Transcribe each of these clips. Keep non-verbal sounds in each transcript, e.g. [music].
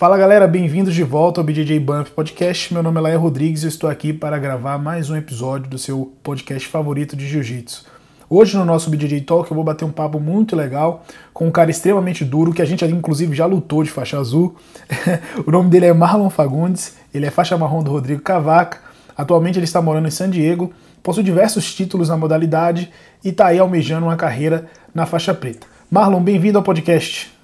Fala galera, bem-vindos de volta ao BJJ Bump Podcast. Meu nome é Laia Rodrigues e estou aqui para gravar mais um episódio do seu podcast favorito de Jiu-Jitsu. Hoje no nosso BJJ Talk eu vou bater um papo muito legal com um cara extremamente duro que a gente inclusive já lutou de faixa azul. [laughs] o nome dele é Marlon Fagundes, ele é faixa marrom do Rodrigo Cavaca. Atualmente ele está morando em San Diego, possui diversos títulos na modalidade e está aí almejando uma carreira na faixa preta. Marlon, bem-vindo ao podcast.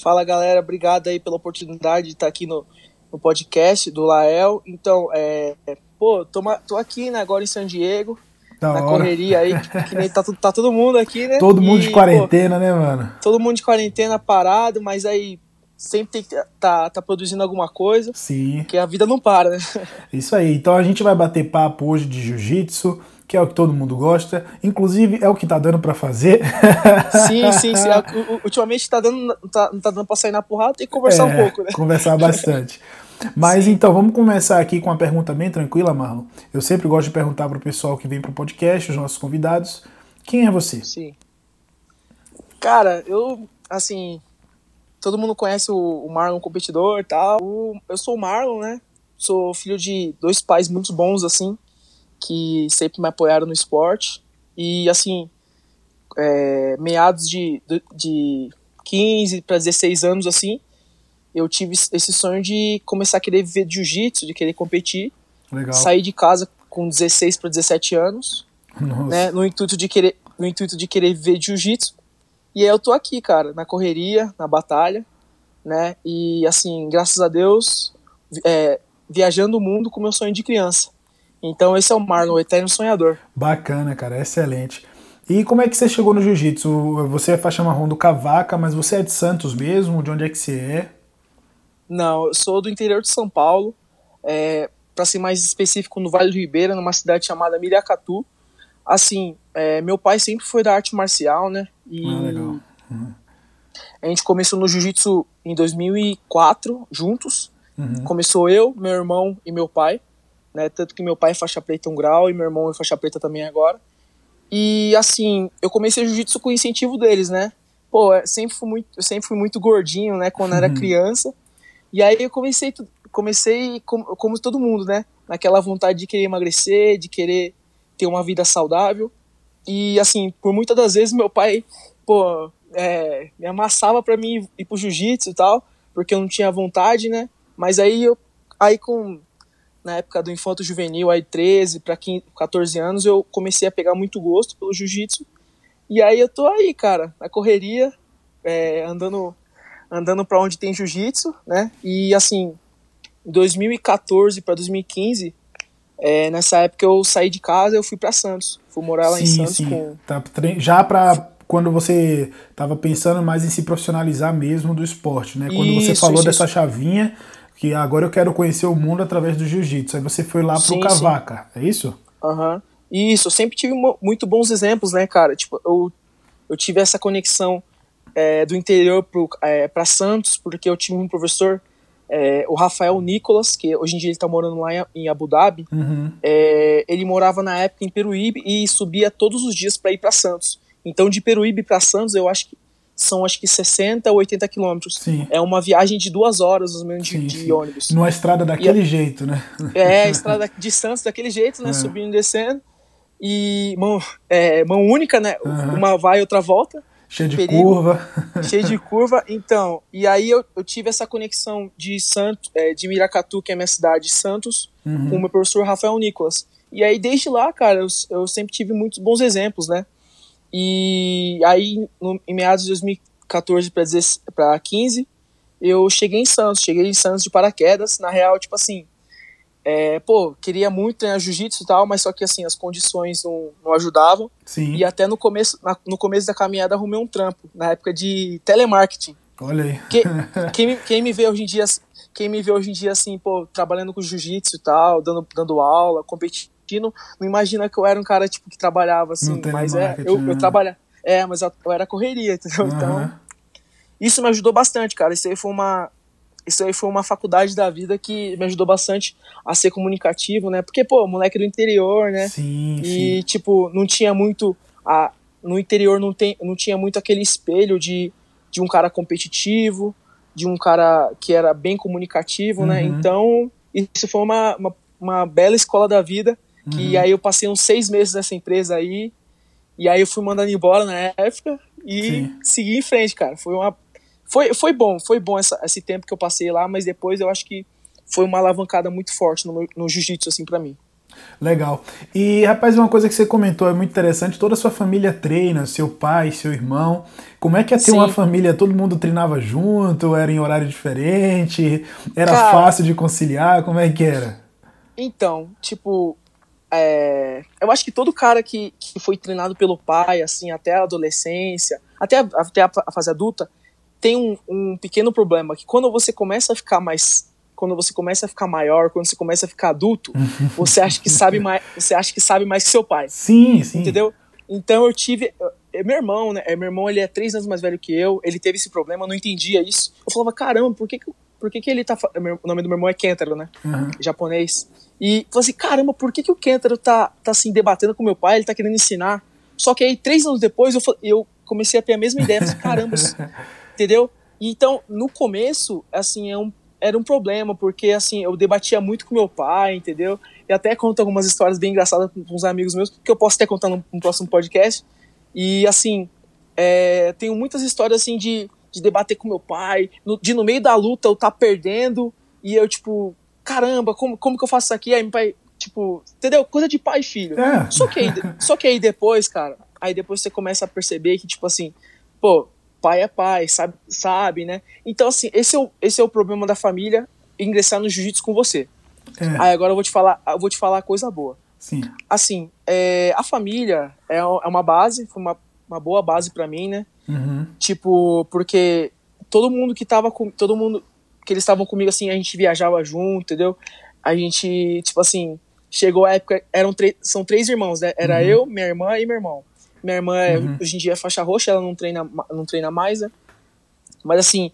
Fala galera, obrigado aí pela oportunidade de estar aqui no, no podcast do Lael. Então, é, pô, tô, tô aqui né, agora em San Diego, da na hora. correria aí, que nem tá, tá, todo mundo aqui, né? Todo mundo e, de quarentena, pô, né, mano? Todo mundo de quarentena parado, mas aí sempre tem que tá, tá produzindo alguma coisa. Sim. Porque a vida não para, né? Isso aí. Então a gente vai bater papo hoje de jiu-jitsu, que é o que todo mundo gosta. Inclusive, é o que tá dando para fazer. [laughs] Sim, sim, sim. É [laughs] ultimamente tá dando, tá, não tá dando pra sair na porrada, que conversar é, um pouco, né? Conversar [laughs] bastante. Mas sim. então, vamos começar aqui com uma pergunta bem tranquila, Marlon. Eu sempre gosto de perguntar pro pessoal que vem pro podcast, os nossos convidados, quem é você? Sim. Cara, eu, assim, todo mundo conhece o, o Marlon competidor e tal. eu sou o Marlon, né? Sou filho de dois pais muito bons, assim que sempre me apoiaram no esporte. E, assim, é, meados de, de 15 para 16 anos, assim, eu tive esse sonho de começar a querer viver de jiu-jitsu, de querer competir. Legal. Saí de casa com 16 para 17 anos, né, no intuito de querer no intuito de querer viver de jiu-jitsu. E aí eu tô aqui, cara, na correria, na batalha, né? E assim, graças a Deus, é, viajando o mundo com meu sonho de criança. Então esse é o Marlon, o eterno sonhador. Bacana, cara, excelente. E como é que você chegou no jiu-jitsu? Você é faixa marrom do Cavaca, mas você é de Santos mesmo? De onde é que você é? Não, eu sou do interior de São Paulo, é, para ser mais específico, no Vale do Ribeira, numa cidade chamada Miriacatu. Assim, é, meu pai sempre foi da arte marcial, né? E ah, legal. Uhum. A gente começou no jiu-jitsu em 2004, juntos. Uhum. Começou eu, meu irmão e meu pai né? Tanto que meu pai é faixa preta um grau e meu irmão é faixa preta também agora. E assim, eu comecei jiu-jitsu com o incentivo deles, né? Pô, eu sempre fui muito, eu sempre fui muito gordinho, né, quando era uhum. criança. E aí eu comecei comecei como, como todo mundo, né? Naquela vontade de querer emagrecer, de querer ter uma vida saudável. E assim, por muitas das vezes meu pai, pô, é, me amassava para mim ir pro jiu-jitsu e tal, porque eu não tinha vontade, né? Mas aí eu aí com na época do infanto juvenil, aí 13 para 14 anos, eu comecei a pegar muito gosto pelo jiu-jitsu. E aí eu tô aí, cara, na correria, é, andando andando para onde tem jiu-jitsu, né? E assim, 2014 para 2015, é, nessa época eu saí de casa, eu fui para Santos, fui morar lá sim, em Santos sim. com tá, já para quando você estava pensando mais em se profissionalizar mesmo do esporte, né? Quando isso, você falou isso, dessa isso. chavinha, que agora eu quero conhecer o mundo através do jiu-jitsu. Aí você foi lá pro sim, Cavaca, sim. é isso? Aham. Uhum. Isso, eu sempre tive muito bons exemplos, né, cara? Tipo, eu, eu tive essa conexão é, do interior é, para Santos, porque eu tive um professor, é, o Rafael Nicolas, que hoje em dia ele tá morando lá em Abu Dhabi. Uhum. É, ele morava na época em Peruíbe e subia todos os dias para ir para Santos. Então, de Peruíbe para Santos, eu acho que são acho que 60 ou 80 quilômetros. Sim. É uma viagem de duas horas, mais ou menos, de, sim, de ônibus. Numa estrada daquele e, jeito, né? É, estrada [laughs] de Santos daquele jeito, né? É. Subindo e descendo. E mão, é, mão única, né? Uhum. Uma vai e outra volta. Cheio de perigo, curva. [laughs] Cheio de curva. Então, e aí eu, eu tive essa conexão de Santos, é, de Miracatu, que é a minha cidade, Santos, uhum. com o meu professor Rafael Nicolas. E aí, desde lá, cara, eu, eu sempre tive muitos bons exemplos, né? E aí, no, em meados de 2014 para 15, eu cheguei em Santos, cheguei em Santos de paraquedas. Na real, tipo assim, é, pô, queria muito treinar jiu-jitsu e tal, mas só que assim, as condições não, não ajudavam. Sim. E até no começo, na, no começo da caminhada arrumei um trampo, na época de telemarketing. Olha aí. Que, [laughs] quem, me, quem me vê hoje em dia, quem me vê hoje em dia assim, pô, trabalhando com jiu-jitsu e tal, dando, dando aula, competindo não imagina que eu era um cara tipo que trabalhava assim, mas é, eu, eu né? trabalhava, é, mas eu, eu era correria, [laughs] entendeu? Uhum. Então, isso me ajudou bastante, cara. Isso aí foi uma isso aí foi uma faculdade da vida que me ajudou bastante a ser comunicativo, né? Porque, pô, moleque do interior, né? Sim, e, sim. tipo, não tinha muito. A, no interior não, tem, não tinha muito aquele espelho de, de um cara competitivo, de um cara que era bem comunicativo, né? uhum. né? Então, isso foi uma, uma, uma, bela escola da vida, que uhum. aí eu passei uns seis meses nessa empresa aí, e aí eu fui mandando embora na época e Sim. segui em frente, cara. Foi uma... Foi, foi bom, foi bom essa, esse tempo que eu passei lá, mas depois eu acho que foi uma alavancada muito forte no, no jiu-jitsu, assim, para mim. Legal. E, rapaz, uma coisa que você comentou é muito interessante. Toda a sua família treina, seu pai, seu irmão. Como é que é ter Sim. uma família? Todo mundo treinava junto? Era em horário diferente? Era Cara, fácil de conciliar? Como é que era? Então, tipo, é, eu acho que todo cara que, que foi treinado pelo pai, assim, até a adolescência, até a, até a fase adulta, tem um, um pequeno problema, que quando você começa a ficar mais quando você começa a ficar maior, quando você começa a ficar adulto, [laughs] você acha que sabe mais, você acha que sabe mais que seu pai. Sim, sim. Entendeu? Então eu tive, meu irmão, né? Meu irmão ele é três anos mais velho que eu. Ele teve esse problema, eu não entendia isso. Eu falava, caramba, por que que, por que, que ele tá. O nome do meu irmão é Kentaro, né? Uhum. Japonês. E falei assim, caramba, por que, que o Kentaro tá, tá assim, debatendo com meu pai? Ele tá querendo ensinar. Só que aí, três anos depois, eu, eu comecei a ter a mesma ideia. Falei, caramba, [laughs] entendeu? Então, no começo, assim, é um, era um problema, porque assim, eu debatia muito com meu pai, entendeu? E até conto algumas histórias bem engraçadas com uns amigos meus, que eu posso até contar no, no próximo podcast. E assim, é, tenho muitas histórias assim de, de debater com meu pai, no, de no meio da luta eu tá perdendo, e eu, tipo, caramba, como, como que eu faço isso aqui? Aí meu pai, tipo, entendeu? Coisa de pai e filho. É. Só, que aí, [laughs] só que aí depois, cara, aí depois você começa a perceber que, tipo assim, pô, pai é pai, sabe, sabe, né? Então, assim, esse é o, esse é o problema da família ingressar no jiu-jitsu com você. É. Aí agora eu vou te falar, eu vou te falar coisa boa. Sim. Assim, é, a família é, é uma base, foi uma, uma boa base para mim, né? Uhum. Tipo, porque todo mundo que tava com. Todo mundo que eles estavam comigo, assim, a gente viajava junto, entendeu? A gente, tipo assim, chegou a época. Eram são três irmãos, né? Era uhum. eu, minha irmã e meu irmão. Minha irmã é, uhum. hoje em dia é faixa roxa, ela não treina, não treina mais, né? Mas assim,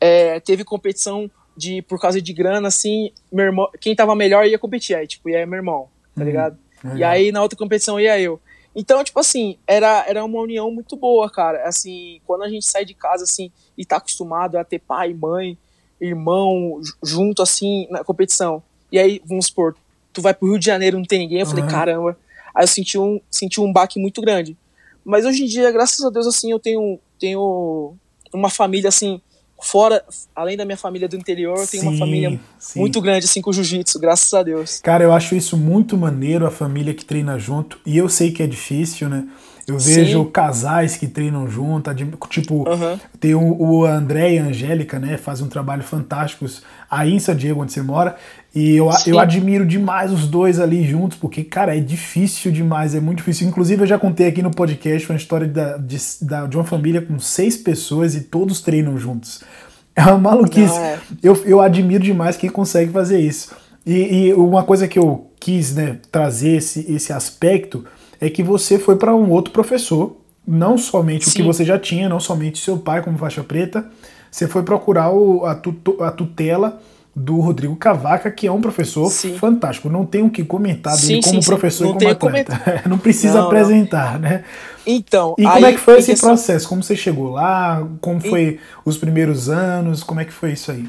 é, teve competição de por causa de grana, assim, meu irmão, quem tava melhor ia competir, aí, tipo, ia meu irmão, tá uhum. ligado? E aí na outra competição ia eu. Então, tipo assim, era, era uma união muito boa, cara. Assim, quando a gente sai de casa, assim, e tá acostumado a ter pai, mãe, irmão junto, assim, na competição. E aí, vamos supor, tu vai pro Rio de Janeiro, não tem ninguém. Eu falei, caramba. Aí eu senti um, senti um baque muito grande. Mas hoje em dia, graças a Deus, assim, eu tenho, tenho uma família, assim, fora, além da minha família do interior, eu tenho sim, uma família sim. muito grande, assim, com jiu-jitsu, graças a Deus. Cara, eu acho isso muito maneiro, a família que treina junto, e eu sei que é difícil, né? Eu vejo Sim. casais que treinam junto, tipo, uhum. tem o, o, André e a Angélica, né, fazem um trabalho fantástico aí em San Diego, onde você mora, e eu, eu admiro demais os dois ali juntos, porque, cara, é difícil demais, é muito difícil. Inclusive, eu já contei aqui no podcast uma história da, de, da, de uma família com seis pessoas e todos treinam juntos. [laughs] É uma maluquice. É. Eu, eu admiro demais quem consegue fazer isso. E, e uma coisa que eu quis né, trazer esse, esse aspecto é que você foi para um outro professor, não somente Sim. o que você já tinha, não somente seu pai como faixa preta, você foi procurar o, a, tuto, a tutela do Rodrigo Cavaca, que é um professor sim. fantástico. Não tenho o que comentar dele sim, como sim, professor e como atleta. [laughs] não precisa não, apresentar, não. né? Então. E como é que foi esse processo? Como você chegou lá? Como foi e... os primeiros anos? Como é que foi isso aí?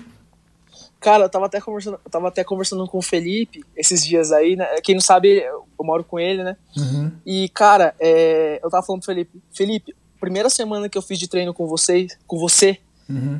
Cara, eu tava até conversando, tava até conversando com o Felipe esses dias aí, né? Quem não sabe, eu moro com ele, né? Uhum. E, cara, é, eu tava falando pro Felipe, Felipe, primeira semana que eu fiz de treino com você, com você, uhum.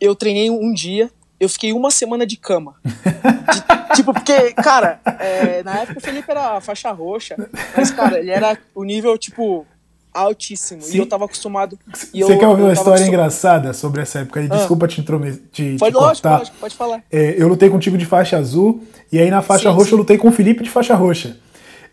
eu treinei um dia, eu fiquei uma semana de cama. De, [laughs] tipo, porque, cara, é, na época o Felipe era faixa roxa, mas, cara, ele era o nível, tipo, altíssimo. Sim. E eu tava acostumado. Você quer ouvir uma história engraçada sobre essa época? Ah. Desculpa te, intrometer, te, pode, te lógico. Lógico, pode falar. É, eu lutei contigo de faixa azul, e aí na faixa sim, roxa sim. eu lutei com o Felipe de faixa roxa.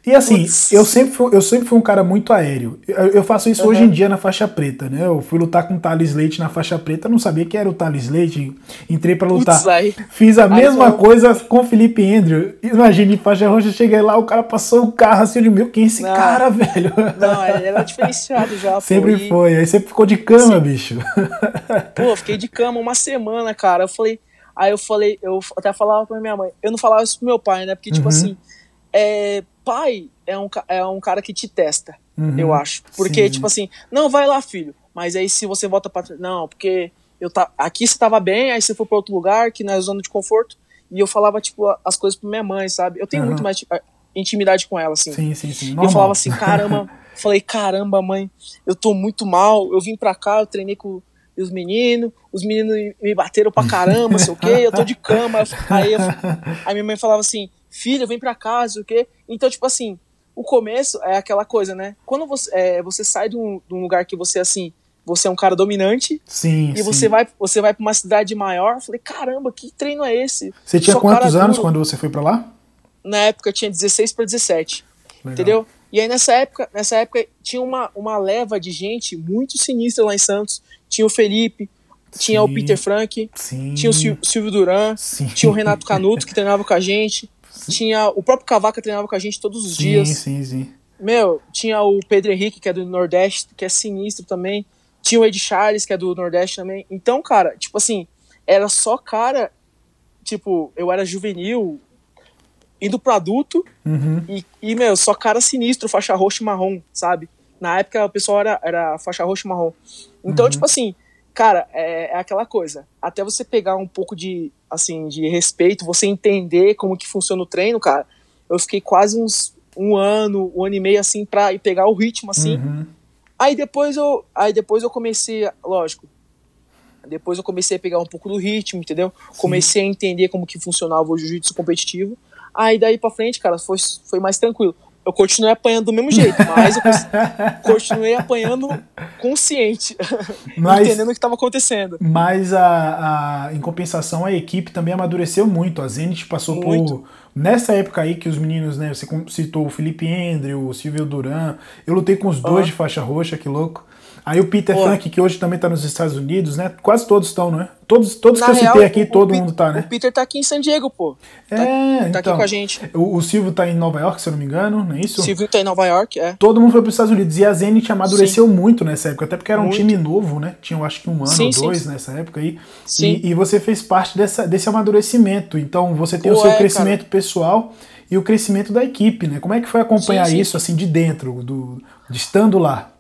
E assim, eu sempre, fui, eu sempre fui um cara muito aéreo. Eu, eu faço isso uhum. hoje em dia na faixa preta, né? Eu fui lutar com o Thales Leite na faixa preta, não sabia que era o Thales Leite, entrei para lutar. Fiz a mesma coisa com o Felipe Andrew. Imagine, faixa roxa, cheguei lá, o cara passou o carro assim, de meu, quem é esse não. cara, [laughs] velho? Não, ele era diferenciado já. Sempre pô, foi, aí sempre ficou de cama, Sim. bicho. [laughs] Pô, fiquei de cama uma semana, cara. Eu falei, aí eu falei, eu até falava pra minha mãe, eu não falava isso pro meu pai, né? Porque, tipo uhum. assim, é pai é um, é um cara que te testa, uhum, eu acho. Porque, sim. tipo assim, não, vai lá, filho. Mas aí se você volta pra. Não, porque eu tá, aqui você tava bem, aí você foi para outro lugar, que não é zona de conforto, e eu falava, tipo, as coisas pra minha mãe, sabe? Eu tenho uhum. muito mais tipo, intimidade com ela, assim. Sim, sim, sim. Normal. Eu falava assim, caramba, [laughs] falei, caramba, mãe, eu tô muito mal, eu vim pra cá, eu treinei com os meninos, os meninos me bateram pra caramba, sei o quê, eu tô de cama. [laughs] Aí, eu, aí minha mãe falava assim, filha, vem pra casa, o quê. Então, tipo assim, o começo é aquela coisa, né? Quando você, é, você sai de um, de um lugar que você, assim, você é um cara dominante. Sim. E sim. você vai você vai para uma cidade maior. Eu falei, caramba, que treino é esse? Você tinha quantos anos duro. quando você foi para lá? Na época eu tinha 16 para 17. Legal. Entendeu? E aí nessa época, nessa época tinha uma, uma leva de gente muito sinistra lá em Santos. Tinha o Felipe, tinha sim, o Peter Frank, sim, tinha o Silvio Duran, tinha o Renato Canuto que treinava com a gente, tinha o próprio Cavaca treinava com a gente todos os dias. Sim, sim, sim. Meu, tinha o Pedro Henrique, que é do Nordeste, que é sinistro também. Tinha o Ed Charles, que é do Nordeste também. Então, cara, tipo assim, era só cara. Tipo, eu era juvenil, indo pro adulto, uhum. e, e, meu, só cara sinistro, faixa roxa e marrom, sabe? Na época o pessoal era, era faixa roxa e marrom. Então, uhum. tipo assim, cara, é, é, aquela coisa. Até você pegar um pouco de, assim, de respeito, você entender como que funciona o treino, cara. Eu fiquei quase uns um ano, um ano e meio, assim, pra pegar o ritmo, assim. Uhum. Aí depois eu, aí depois eu comecei, lógico, depois eu comecei a pegar um pouco do ritmo, entendeu? Sim. Comecei a entender como que funcionava o jiu-jitsu competitivo. Aí daí pra frente, cara, foi, foi mais tranquilo. Eu continuei apanhando do mesmo jeito, mas eu [laughs] continuei apanhando consciente, [laughs] mas, entendendo o que estava acontecendo. Mas a, a, em compensação, a equipe também amadureceu muito. A Zenit passou muito. por Nessa época aí que os meninos, né, você citou o Felipe Andrew, o Silvio Duran, eu lutei com os dois de faixa roxa, que louco. Aí o Peter Pô. Frank, que hoje também tá nos Estados Unidos, né? Quase todos estão, não é? Todos, todos que eu citei aqui, o, todo o mundo tá, né? O Peter tá aqui em San Diego, pô. É, tá, então, tá aqui então, com a gente. O, o, Silvio tá em Nova York, se eu não me engano, não é isso? O Silvio tá em Nova York, é. Todo mundo foi pros Estados Unidos. E a Zenit amadureceu sim. muito nessa época, até porque era um muito. time novo, né? Tinha, eu acho que um ano sim, ou dois sim, nessa época aí. Sim. E, e, você fez parte dessa, desse amadurecimento. Então você tem pô, o seu é, crescimento cara. pessoal e o crescimento da equipe, né? Como é que foi acompanhar isso assim de dentro, do, de estando lá?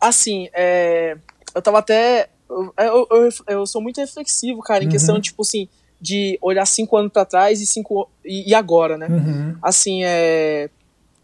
Assim, é, eu tava até. Eu, eu, eu, sou muito reflexivo, cara, em uhum. questão, tipo assim, de olhar cinco anos para trás e cinco e, e agora, né? Uhum. Assim, é.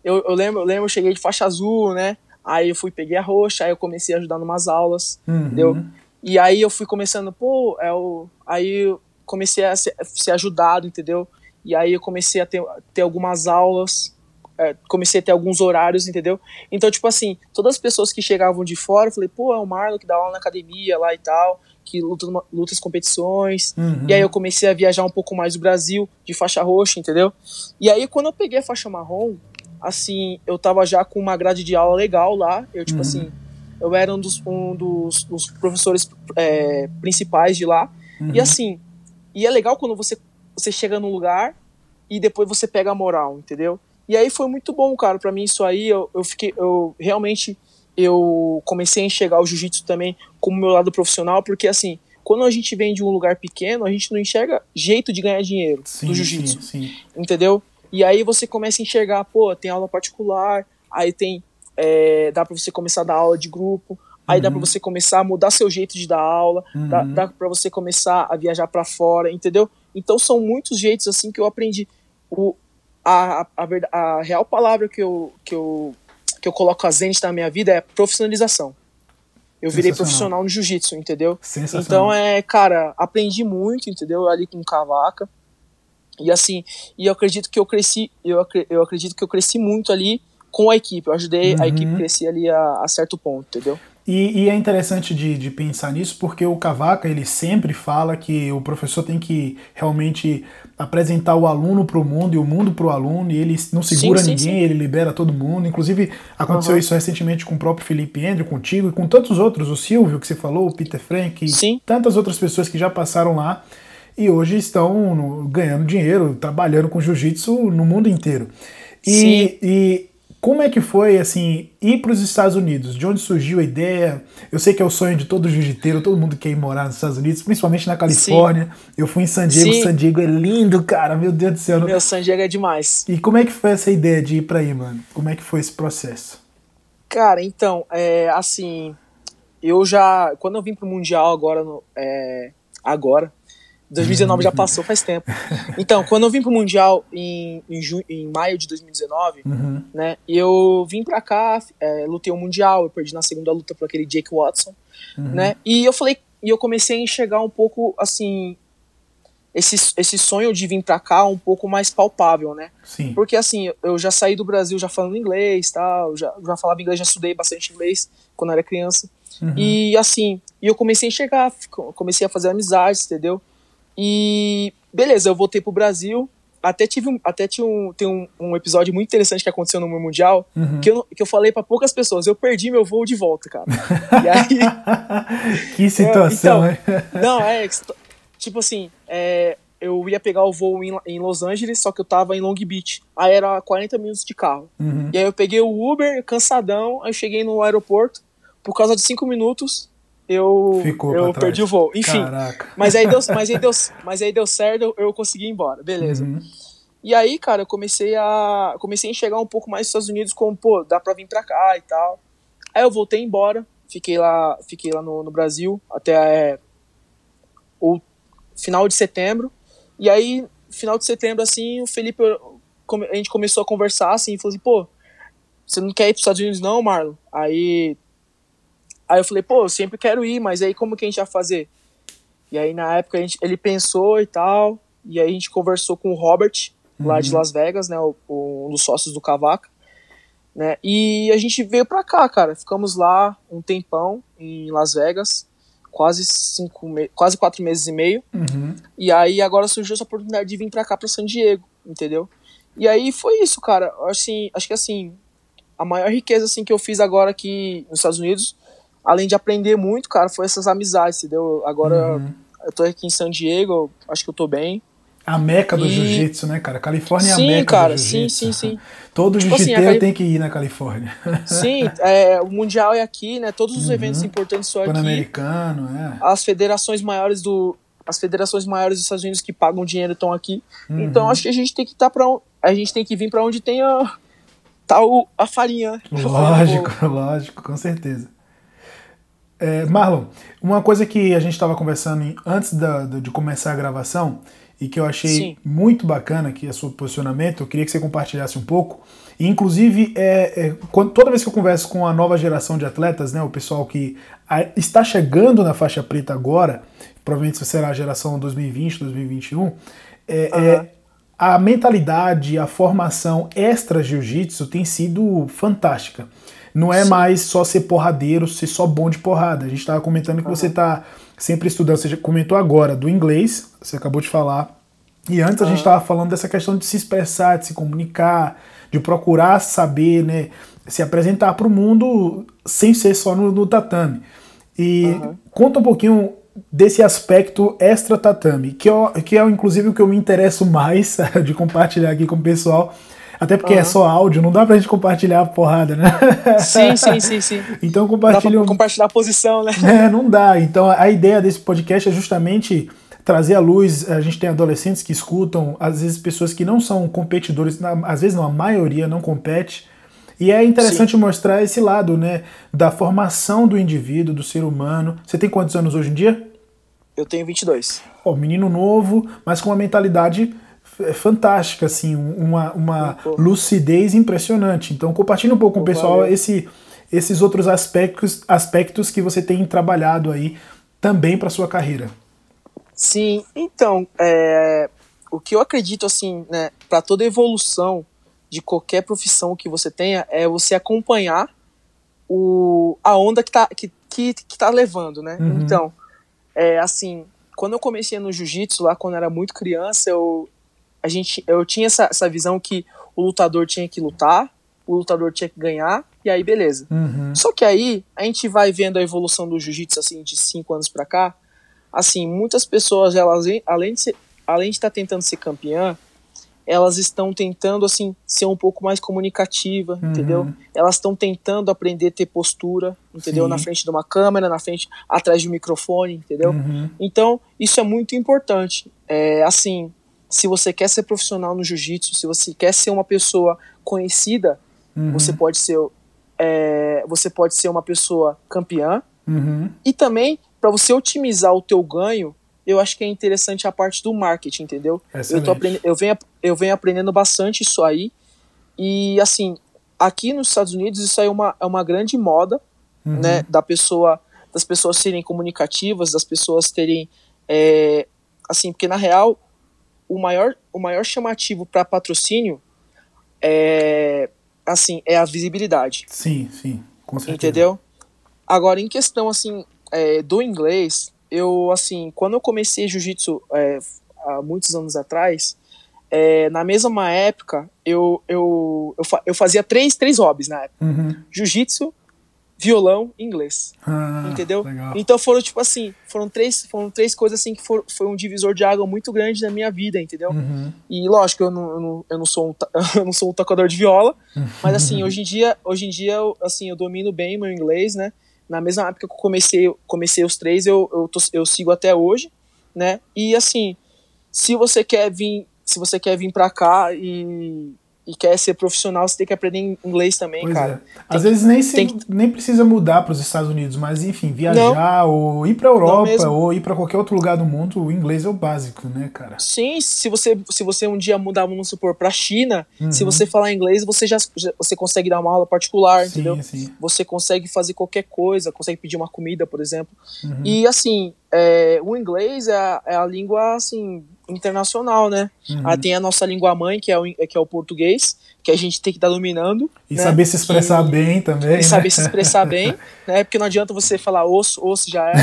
Eu, eu, lembro, eu lembro, eu cheguei de faixa azul, né? Aí eu fui, peguei a roxa, aí eu comecei a ajudar em umas aulas, uhum. entendeu? E aí eu fui começando, pô, é o, aí eu comecei a ser, ser ajudado, entendeu? E aí eu comecei a ter, ter algumas aulas, é, comecei a ter alguns horários, entendeu? Então, tipo assim, todas as pessoas que chegavam de fora, eu falei, pô, é o Marlon que dá aula na academia lá e tal, que luta, luta as competições. Uhum. E aí eu comecei a viajar um pouco mais do Brasil, de faixa roxa, entendeu? E aí quando eu peguei a faixa marrom, assim, eu tava já com uma grade de aula legal lá, eu, tipo uhum. assim, eu era um dos, um dos, dos professores é, principais de lá. Uhum. E assim, e é legal quando você você chega num lugar e depois você pega a moral, entendeu? E aí foi muito bom, cara, para mim isso aí, eu, eu fiquei, eu realmente, eu comecei a enxergar o jiu-jitsu também como meu lado profissional, porque assim, quando a gente vem de um lugar pequeno, a gente não enxerga jeito de ganhar dinheiro sim, do jiu-jitsu, sim, sim. entendeu? E aí você começa a enxergar, pô, tem aula particular, aí tem, é, dá para você começar a dar aula de grupo, aí uhum. dá para você começar a mudar seu jeito de dar aula, uhum. dá, dá para você começar a viajar para fora, entendeu? Então são muitos jeitos assim que eu aprendi. O, a, a, a, real palavra que eu, que eu, que eu coloco a zenith na minha vida é profissionalização. Eu virei profissional no jiu-jitsu, entendeu? Então é, cara, aprendi muito, entendeu? Ali com cavaca. E assim, e eu acredito que eu cresci, eu, eu acredito que eu cresci muito ali com a equipe. Eu ajudei uhum. a equipe a crescer ali a, a certo ponto, entendeu? E, e, é interessante de, de, pensar nisso porque o Cavaca ele sempre fala que o professor tem que realmente apresentar o aluno para o mundo e o mundo para o aluno e ele não segura sim, ninguém, sim, sim. ele libera todo mundo. Inclusive aconteceu uhum. isso recentemente com o próprio Felipe Andrew, contigo e com tantos outros, o Silvio que você falou, o Peter Frank, e tantas outras pessoas que já passaram lá e hoje estão no, ganhando dinheiro, trabalhando com jiu-jitsu no mundo inteiro. E, e como é que foi, assim, ir para os Estados Unidos? De onde surgiu a ideia? Eu sei que é o sonho de todo jiu-jiteiro, todo mundo quer ir morar nos Estados Unidos, principalmente na Califórnia. Sim. Eu fui em San Diego, Sim. San Diego é lindo, cara, meu Deus do céu. Meu, San Diego é demais. E como é que foi essa ideia de ir para aí, mano? Como é que foi esse processo? Cara, então, é, assim, eu já. Quando eu vim pro Mundial agora, no, é, agora, 2019 já passou faz tempo. Então, quando eu vim pro Mundial em, em, em maio de 2019, uhum. né, eu vim pra cá, é, lutei o um Mundial, eu perdi na segunda luta por aquele Jake Watson, uhum. né, e eu falei, e eu comecei a enxergar um pouco, assim, esse, esse sonho de vir pra cá um pouco mais palpável, né? Sim. Porque, assim, eu já saí do Brasil já falando inglês, tal, já, já falava inglês, já estudei bastante inglês quando era criança, uhum. e, assim, e eu comecei a enxergar, comecei a fazer amizades, entendeu? E beleza, eu voltei pro Brasil. Até tive um, até tinha um, tem um, um episódio muito interessante que aconteceu no meu Mundial, uhum. que, eu, que eu falei para poucas pessoas. Eu perdi meu voo de volta, cara. e aí. [laughs] que situação, é, então, Não, é. Tipo assim, é, eu ia pegar o voo em, em, Los Angeles, só que eu tava em Long Beach. Aí era 40 minutos de carro. Uhum. E aí eu peguei o Uber, cansadão, aí eu cheguei no aeroporto. Por causa de 5 minutos, eu, Ficou eu perdi o voo. Enfim. Caraca. Mas aí deu, mas aí deu, [laughs] mas aí deu certo, eu consegui ir embora. Beleza. Uhum. E aí, cara, eu comecei a comecei a enxergar um pouco mais os Estados Unidos como, pô, dá pra vir pra cá e tal. Aí eu voltei embora, fiquei lá, fiquei lá no, no Brasil até é, o final de setembro. E aí, final de setembro, assim, o Felipe, a gente começou a conversar, assim, e falou assim, pô, você não quer ir pros Estados Unidos não, Marlon? Aí Aí eu falei, pô, eu sempre quero ir, mas aí como que a gente vai fazer? E aí na época a gente, ele pensou e tal, e aí a gente conversou com o Robert, uhum. lá de uhum. Las Vegas, né, o, o, um dos sócios do Cavaca, né, e a gente veio pra cá, cara, ficamos lá um tempão em Las Vegas, quase cinco, quase quatro meses e meio, uhum. e aí agora surgiu essa oportunidade de vir pra cá, pra San Diego, entendeu? E aí foi isso, cara, assim, acho que assim, a maior riqueza assim que eu fiz agora aqui nos Estados Unidos além de aprender muito, cara, foi essas amizades, entendeu? Agora uhum. eu tô aqui em San Diego, acho que eu tô bem. A meca do e... jiu-jitsu, né, cara? Califórnia sim, é a meca cara, do jiu-jitsu. Sim, sim, sim. [laughs] Todo tipo jiu-jiteiro assim, Calif... tem que ir na Califórnia. [laughs] Sim, é, o Mundial é aqui, né? Todos os uhum. eventos importantes são aqui. Pan-Americano, é. As federações maiores do... As federações maiores dos Estados Unidos que pagam dinheiro estão aqui. Uhum. Então acho que a gente tem que estar tá para a gente tem que vir para onde tem a tá o, a farinha. Lógico, [laughs] lógico, com certeza. É, Marlon, uma coisa que a gente estava conversando antes da, de começar a gravação e que eu achei Sim. muito bacana que é seu posicionamento, eu queria que você compartilhasse um pouco. E, inclusive, é, é, quando, toda vez que eu converso com a nova geração de atletas, né, o pessoal que a, está chegando na faixa preta agora, provavelmente será a geração 2020, 2021, é, uhum. é, a mentalidade, a formação extra jiu-jitsu tem sido fantástica. Não é Sim. mais só ser porradeiro, ser só bom de porrada. A gente estava comentando que uhum. você está sempre estudando, você já comentou agora do inglês, você acabou de falar. E antes a gente estava falando dessa questão de se expressar, de se comunicar, de procurar saber, né, se apresentar para o mundo sem ser só no, no tatame. E uhum. conta um pouquinho desse aspecto extra tatame, que, é, que é inclusive o que eu me interesso mais [laughs] de compartilhar aqui com o pessoal, até porque uhum. é só áudio, não dá pra gente compartilhar a porrada, né? Sim, sim, sim, sim. [laughs] Então compartilha. Compartilhar a posição, né? É, não dá. Então a ideia desse podcast é justamente trazer à luz. A gente tem adolescentes que escutam, às vezes pessoas que não são competidores, às vezes não, a maioria não compete. E é interessante Sim. mostrar esse lado, né, da formação do indivíduo, do ser humano. Você tem quantos anos hoje em dia? Eu tenho 22. Ó, menino novo, mas com uma mentalidade fantástica, assim, uma, uma lucidez impressionante. Então compartilhe um pouco com o pessoal esse, esses outros aspectos, aspectos que você tem trabalhado aí também para sua carreira. Sim, então, é, o que eu acredito, assim, né, para toda evolução de qualquer profissão que você tenha, é você acompanhar o, a onda que tá, que, que, que tá levando, né? Uhum. Então, é, assim, quando eu comecei no jiu-jitsu, lá quando eu era muito criança, eu, a gente, eu tinha essa, essa visão que o lutador tinha que lutar, o lutador tinha que ganhar, e aí beleza. Uhum. Só que aí a gente vai vendo a evolução do jiu-jitsu assim de cinco anos para cá, assim, muitas pessoas elas além de ser, além de estar tá tentando ser campeã, elas estão tentando assim ser um pouco mais comunicativa, uhum. entendeu? Elas estão tentando aprender a ter postura, entendeu? Sim. Na frente de uma câmera, na frente atrás de um microfone, entendeu? Uhum. Então, isso é muito importante. É assim, se você quer ser profissional no jiu-jitsu, se você quer ser uma pessoa conhecida, uhum. você pode ser é, você pode ser uma pessoa campeã, Uhum. E também, para você otimizar o teu ganho, eu acho que é interessante a parte do marketing, entendeu? Eu, aprendendo, eu, venho, eu venho aprendendo bastante isso aí. E, assim, aqui nos Estados Unidos isso aí é uma, é uma grande moda, uhum. né? Da pessoa, das pessoas serem comunicativas, das pessoas terem... É, assim, porque na real, o maior, o maior chamativo para patrocínio é, assim, é a visibilidade. Sim, sim, com certeza. Entendeu? Agora, em questão, assim, é, do inglês, eu, assim, quando eu comecei jiu-jitsu é, há muitos anos atrás, é, na mesma época, eu, eu, eu, eu, fazia três, três hobbies na época. Uhum. Jiu-jitsu, violão e inglês. Ah, entendeu? Legal. Então foram, tipo assim, foram três, foram três coisas assim que for, foi um divisor de água muito grande na minha vida, entendeu? Uhum. E lógico, eu não, eu não, eu não sou um, [laughs] eu não sou um tocador de viola, mas assim, hoje em dia, hoje em dia, eu, assim, eu domino bem meu inglês, né? Na mesma época que eu comecei, comecei os três, eu, eu, tô, eu sigo até hoje, né? E assim, se você quer vir, se você quer vir pra cá e, e quer ser profissional, você tem que aprender inglês também, Pois cara. é. Às Tem- vezes nem, se- tem nem precisa mudar para os Estados Unidos, mas enfim, viajar ou ir para Europa ou ir para qualquer outro lugar do mundo, o inglês é o básico, né, cara? Sim, se você, se você um dia mudar, vamos supor, pra China, Uhum. se você falar inglês, você já, já- você consegue dar uma aula particular, entendeu? Sim, sim. Você consegue fazer qualquer coisa, consegue pedir uma comida, por exemplo. Uhum. E assim, é, o inglês é a, é a língua assim internacional, né? Uhum. Ah, tem a nossa língua mãe, que é o, in- que é o português, que a gente tem que estar dominando. E né? saber se expressar E- bem também. e saber né? se expressar bem, [laughs] né? Porque não adianta você falar osso, osso já é.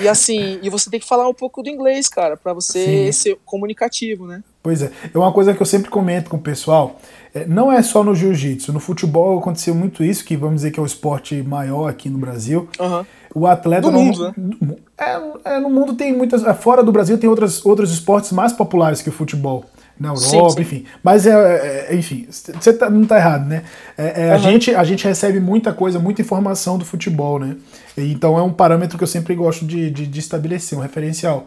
E, [laughs] e assim, e você tem que falar um pouco do inglês, cara, pra você Sim. ser comunicativo, né? Pois é. É uma coisa que eu sempre comento com o pessoal. É, não é só no jiu-jitsu. No futebol aconteceu muito isso, que vamos dizer que é o esporte maior aqui no Brasil. Aham. O atleta. Não- mundo, né? É, é, no mundo tem muitas. é, Fora do Brasil tem outras, outros esportes mais populares que o futebol. Na Europa, Sim, sim. enfim. Mas, é, é, enfim, você tá- não tá errado, né? É, é, a, Aham. gente, a gente recebe muita coisa, muita informação do futebol, né? E, então é um parâmetro que eu sempre gosto de, de, de estabelecer, um referencial.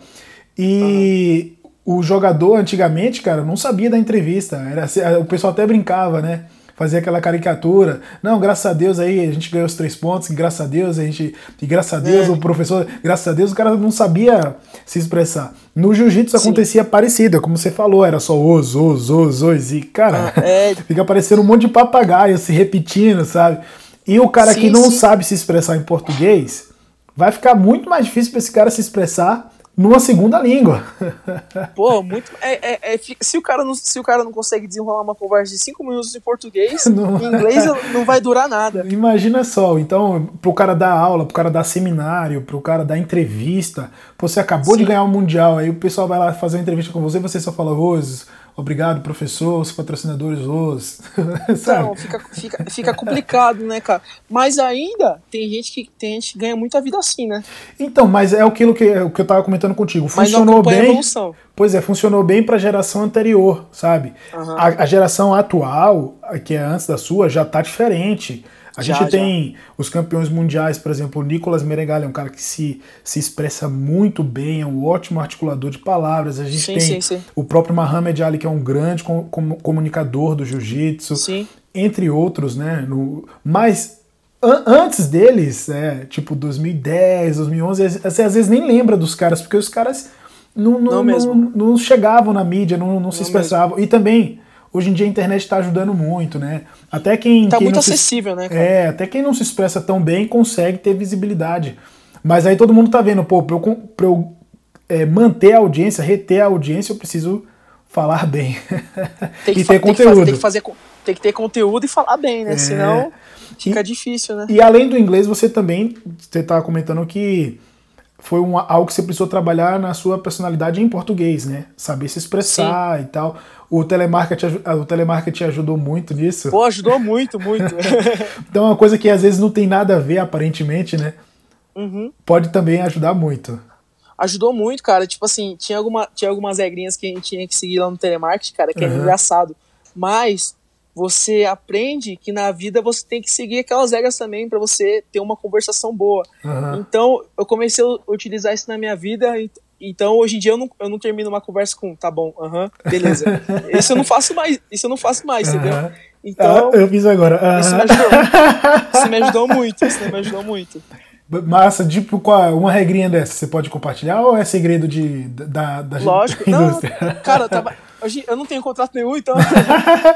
E o jogador, antigamente, cara, não sabia da entrevista. Era, o pessoal até brincava, né? Fazia aquela caricatura. Não, graças a Deus aí a gente ganhou os três pontos, graças a Deus a gente. E graças a Deus É. o professor. Graças a Deus o cara não sabia se expressar. No jiu-jitsu acontecia parecido, como você falou, era só os, os, os, os. E, cara, Ah, é. [laughs] fica parecendo um monte de papagaio se repetindo, sabe? E o cara que Sim, não sim. sabe se expressar em português, vai ficar muito mais difícil para esse cara se expressar numa segunda língua. Pô, muito. É, é- é- se, o cara não, se o cara não consegue desenrolar uma conversa de cinco minutos em português, [laughs] Não. em inglês [laughs] não vai durar nada. Imagina só, então, pro cara dar aula, pro cara dar seminário, pro cara dar entrevista, você acabou de Sim. ganhar um mundial, aí o pessoal vai lá fazer uma entrevista com você e você só fala, os, obrigado, professor, os patrocinadores, os. [laughs] Sabe? Então, fica, fica, fica complicado, né, cara? Mas ainda tem gente que tem gente que ganha muita vida assim, né? Então, mas é aquilo que, é o que eu tava comentando contigo. Funcionou bem. Pois é, funcionou bem para a geração anterior, sabe? Aham. A, a geração atual, que é antes da sua, já tá diferente. A Já, gente já. tem os campeões mundiais, por exemplo, o Nicolas Meregali é um cara que se, se expressa muito bem, é um ótimo articulador de palavras. A gente Sim, tem sim, sim. o próprio Mohamed Ali, que é um grande com- com- comunicador do jiu-jitsu, entre outros, né? No, mas an- antes deles, é, tipo 2010, 2011, você às vezes nem lembra dos caras, porque os caras não, não, Não não, mesmo. chegavam na mídia, não, não se expressavam. E também, hoje em dia a internet está ajudando muito, né? Até quem. Tá quem muito se- acessível, né, cara? é, até quem não se expressa tão bem consegue ter visibilidade. Mas aí todo mundo tá vendo, pô, pra eu, pra eu é, manter a audiência, reter a audiência, eu preciso falar bem. Tem [laughs] que, e ter tem que conteúdo. fazer- tem que fazer tem que ter conteúdo e falar bem, né? É. Senão fica E- difícil, né? E além do inglês, você também, você estava comentando que foi um, algo que você precisou trabalhar na sua personalidade em português, né? Saber se expressar e tal. O telemarketing, o telemarketing ajudou muito nisso. Pô, ajudou muito, muito. [laughs] Então é uma coisa que às vezes não tem nada a ver, aparentemente, né? Uhum. Pode também ajudar muito. Ajudou muito, cara. Tipo assim, tinha, alguma, tinha algumas regrinhas que a gente tinha que seguir lá no telemarketing, cara, que era Uhum. engraçado. Mas você aprende que na vida você tem que seguir aquelas regras também pra você ter uma conversação boa. Aham. Então, eu comecei a utilizar isso na minha vida então hoje em dia eu não, eu não termino uma conversa com tá bom, aham, beleza. [laughs] Isso eu não faço mais, isso eu não faço mais, entendeu? Então. Ah, eu fiz agora. Isso me ajudou. [laughs] Isso me ajudou muito, isso me ajudou muito. Massa, tipo, qual, uma regrinha dessa você pode compartilhar ou é segredo de, da, da Lógico, [laughs] indústria? Não, cara, eu, traba... eu não tenho contrato nenhum, então,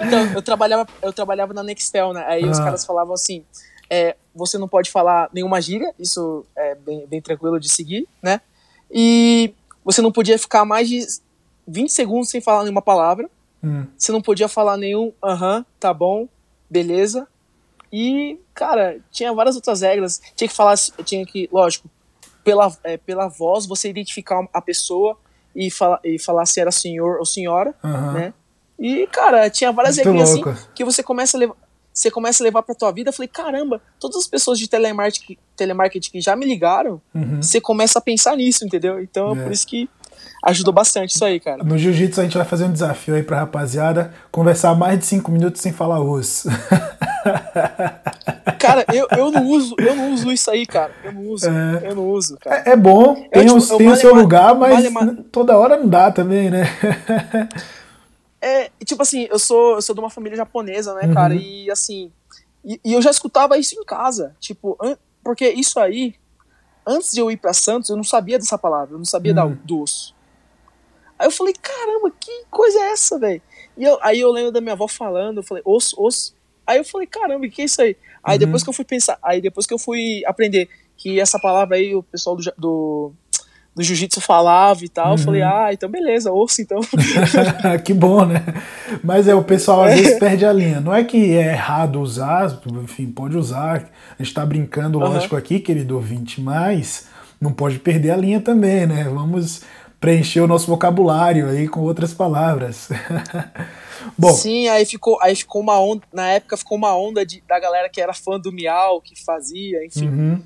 então eu, trabalhava, eu trabalhava na Nextel, né? Aí ah. os caras falavam assim: é, você não pode falar nenhuma gíria, isso é bem, bem tranquilo de seguir, né? E você não podia ficar mais de 20 segundos sem falar nenhuma palavra. Hum. Você não podia falar nenhum aham, uh -huh, tá bom, beleza. E, cara, tinha várias outras regras. Tinha que falar, tinha que, lógico, pela, é, pela voz você identificar a pessoa e, fala, e falar se era senhor ou senhora, uhum. né? E, cara, tinha várias regras assim que você começa a levar. Você começa a levar pra tua vida, eu falei, caramba, todas as pessoas de telemarketing, telemarketing que já me ligaram, uhum. você começa a pensar nisso, entendeu? Então é por isso que ajudou bastante isso aí, cara. No jiu-jitsu a gente vai fazer um desafio aí pra rapaziada, conversar mais de cinco minutos sem falar os. [laughs] Cara, eu, eu não uso, eu não uso isso aí, cara. Eu não uso, é, eu não uso, cara. É, é bom, tem, eu, tipo, tem o seu lugar, mas vale toda hora não dá também, né? [laughs] é, tipo assim, eu sou, eu sou de uma família japonesa, né, uhum. cara? E assim, e, e, eu já escutava isso em casa, tipo, porque isso aí, antes de eu ir para Santos, eu não sabia dessa palavra, eu não sabia uhum. da, do osso. Aí eu falei, caramba, que coisa é essa, velho? E eu, aí eu lembro da minha avó falando, eu falei, osso, osso. Aí eu falei, caramba, o que é isso aí? Aí uhum. depois que eu fui pensar, aí depois que eu fui aprender que essa palavra aí o pessoal do, do, do jiu-jitsu falava e tal, uhum. eu falei, ah, então beleza, ouço então. [laughs] que bom, né? Mas é, o pessoal às vezes perde a linha. Não é que é errado usar, enfim, pode usar. A gente tá brincando, lógico, uhum. aqui, querido ouvinte, mas não pode perder a linha também, né? Vamos preencher o nosso vocabulário aí com outras palavras. [laughs] Bom. Sim, aí ficou, aí ficou uma onda, na época ficou uma onda de, da galera que era fã do Miau, que fazia, enfim. Uhum.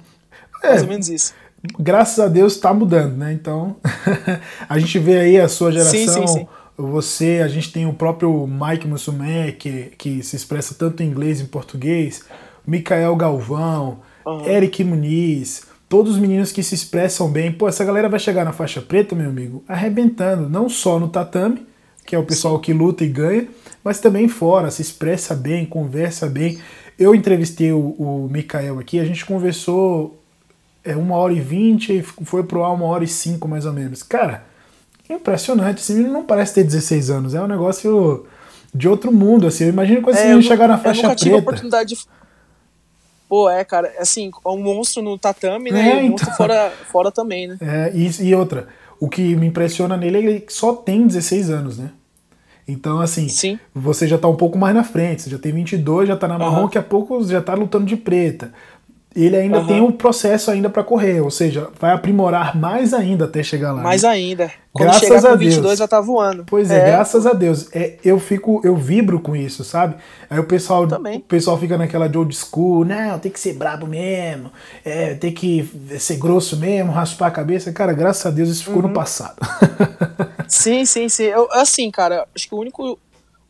Mais é, ou menos isso. Graças a Deus está mudando, né? Então, [laughs] a gente vê aí a sua geração, sim, sim, sim. você, a gente tem o próprio Mike Mussumé, que, que se expressa tanto em inglês e em português, Mikael Galvão, uhum. Eric Muniz, todos os meninos que se expressam bem. Pô, essa galera vai chegar na faixa preta, meu amigo, arrebentando, não só no tatame, que é o pessoal que luta e ganha, mas também fora, se expressa bem, conversa bem. Eu entrevistei o, o Mikael aqui, a gente conversou é, uma hora e vinte e foi pro ar uma hora e cinco mais ou menos. Cara, impressionante, esse menino não parece ter 16 anos, é um negócio de outro mundo, assim, eu imagino quando esse é, menino chegar na faixa eu nunca tive preta. oportunidade de... Pô, é, cara, assim, é um monstro no tatame, né, é, e um então... monstro fora, fora também, né. É, e, e outra, o que me impressiona nele é que só tem 16 anos, né? Então, assim, Sim. você já tá um pouco mais na frente, você já tem 22, já tá na marrom, uhum. daqui a pouco já tá lutando de preta ele ainda uhum. tem um processo ainda para correr, ou seja, vai aprimorar mais ainda até chegar lá. Mais né? ainda. Quando graças chegar com a 22 Deus. já tá voando. Pois é, é, graças a Deus. É, eu fico, eu vibro com isso, sabe? Aí o pessoal, o pessoal fica naquela de old school, não, tem que ser brabo mesmo, é, tem que ser grosso mesmo, raspar a cabeça. Cara, graças a Deus isso ficou uhum. no passado. [laughs] sim, sim, sim. Eu, assim, cara, acho que o único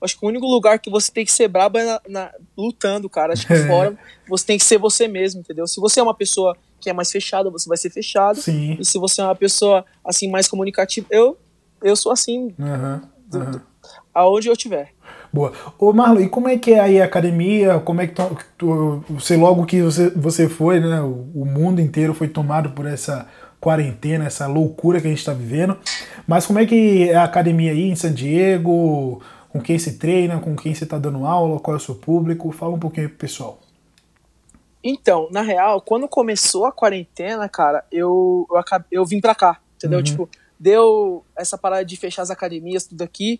Acho que o único lugar que você tem que ser brabo é na, na, lutando, cara. Acho que fora você tem que ser você mesmo, entendeu? Se você é uma pessoa que é mais fechada, você vai ser fechado. Sim. E se você é uma pessoa assim mais comunicativa, eu eu sou assim. Uhum, uhum. Do, aonde eu tiver. Boa. Ô Marlon, e como é que é aí a academia? Como é que tu, tu você logo que você, você foi, né? O, o mundo inteiro foi tomado por essa quarentena, essa loucura que a gente está vivendo. Mas como é que é a academia aí em San Diego? Com quem se treina, com quem você está dando aula, qual é o seu público? Fala um pouquinho pro pessoal. Então, na real, quando começou a quarentena, cara, eu, eu, acabei, eu vim pra cá, entendeu? Uhum. Tipo, deu essa parada de fechar as academias, tudo aqui.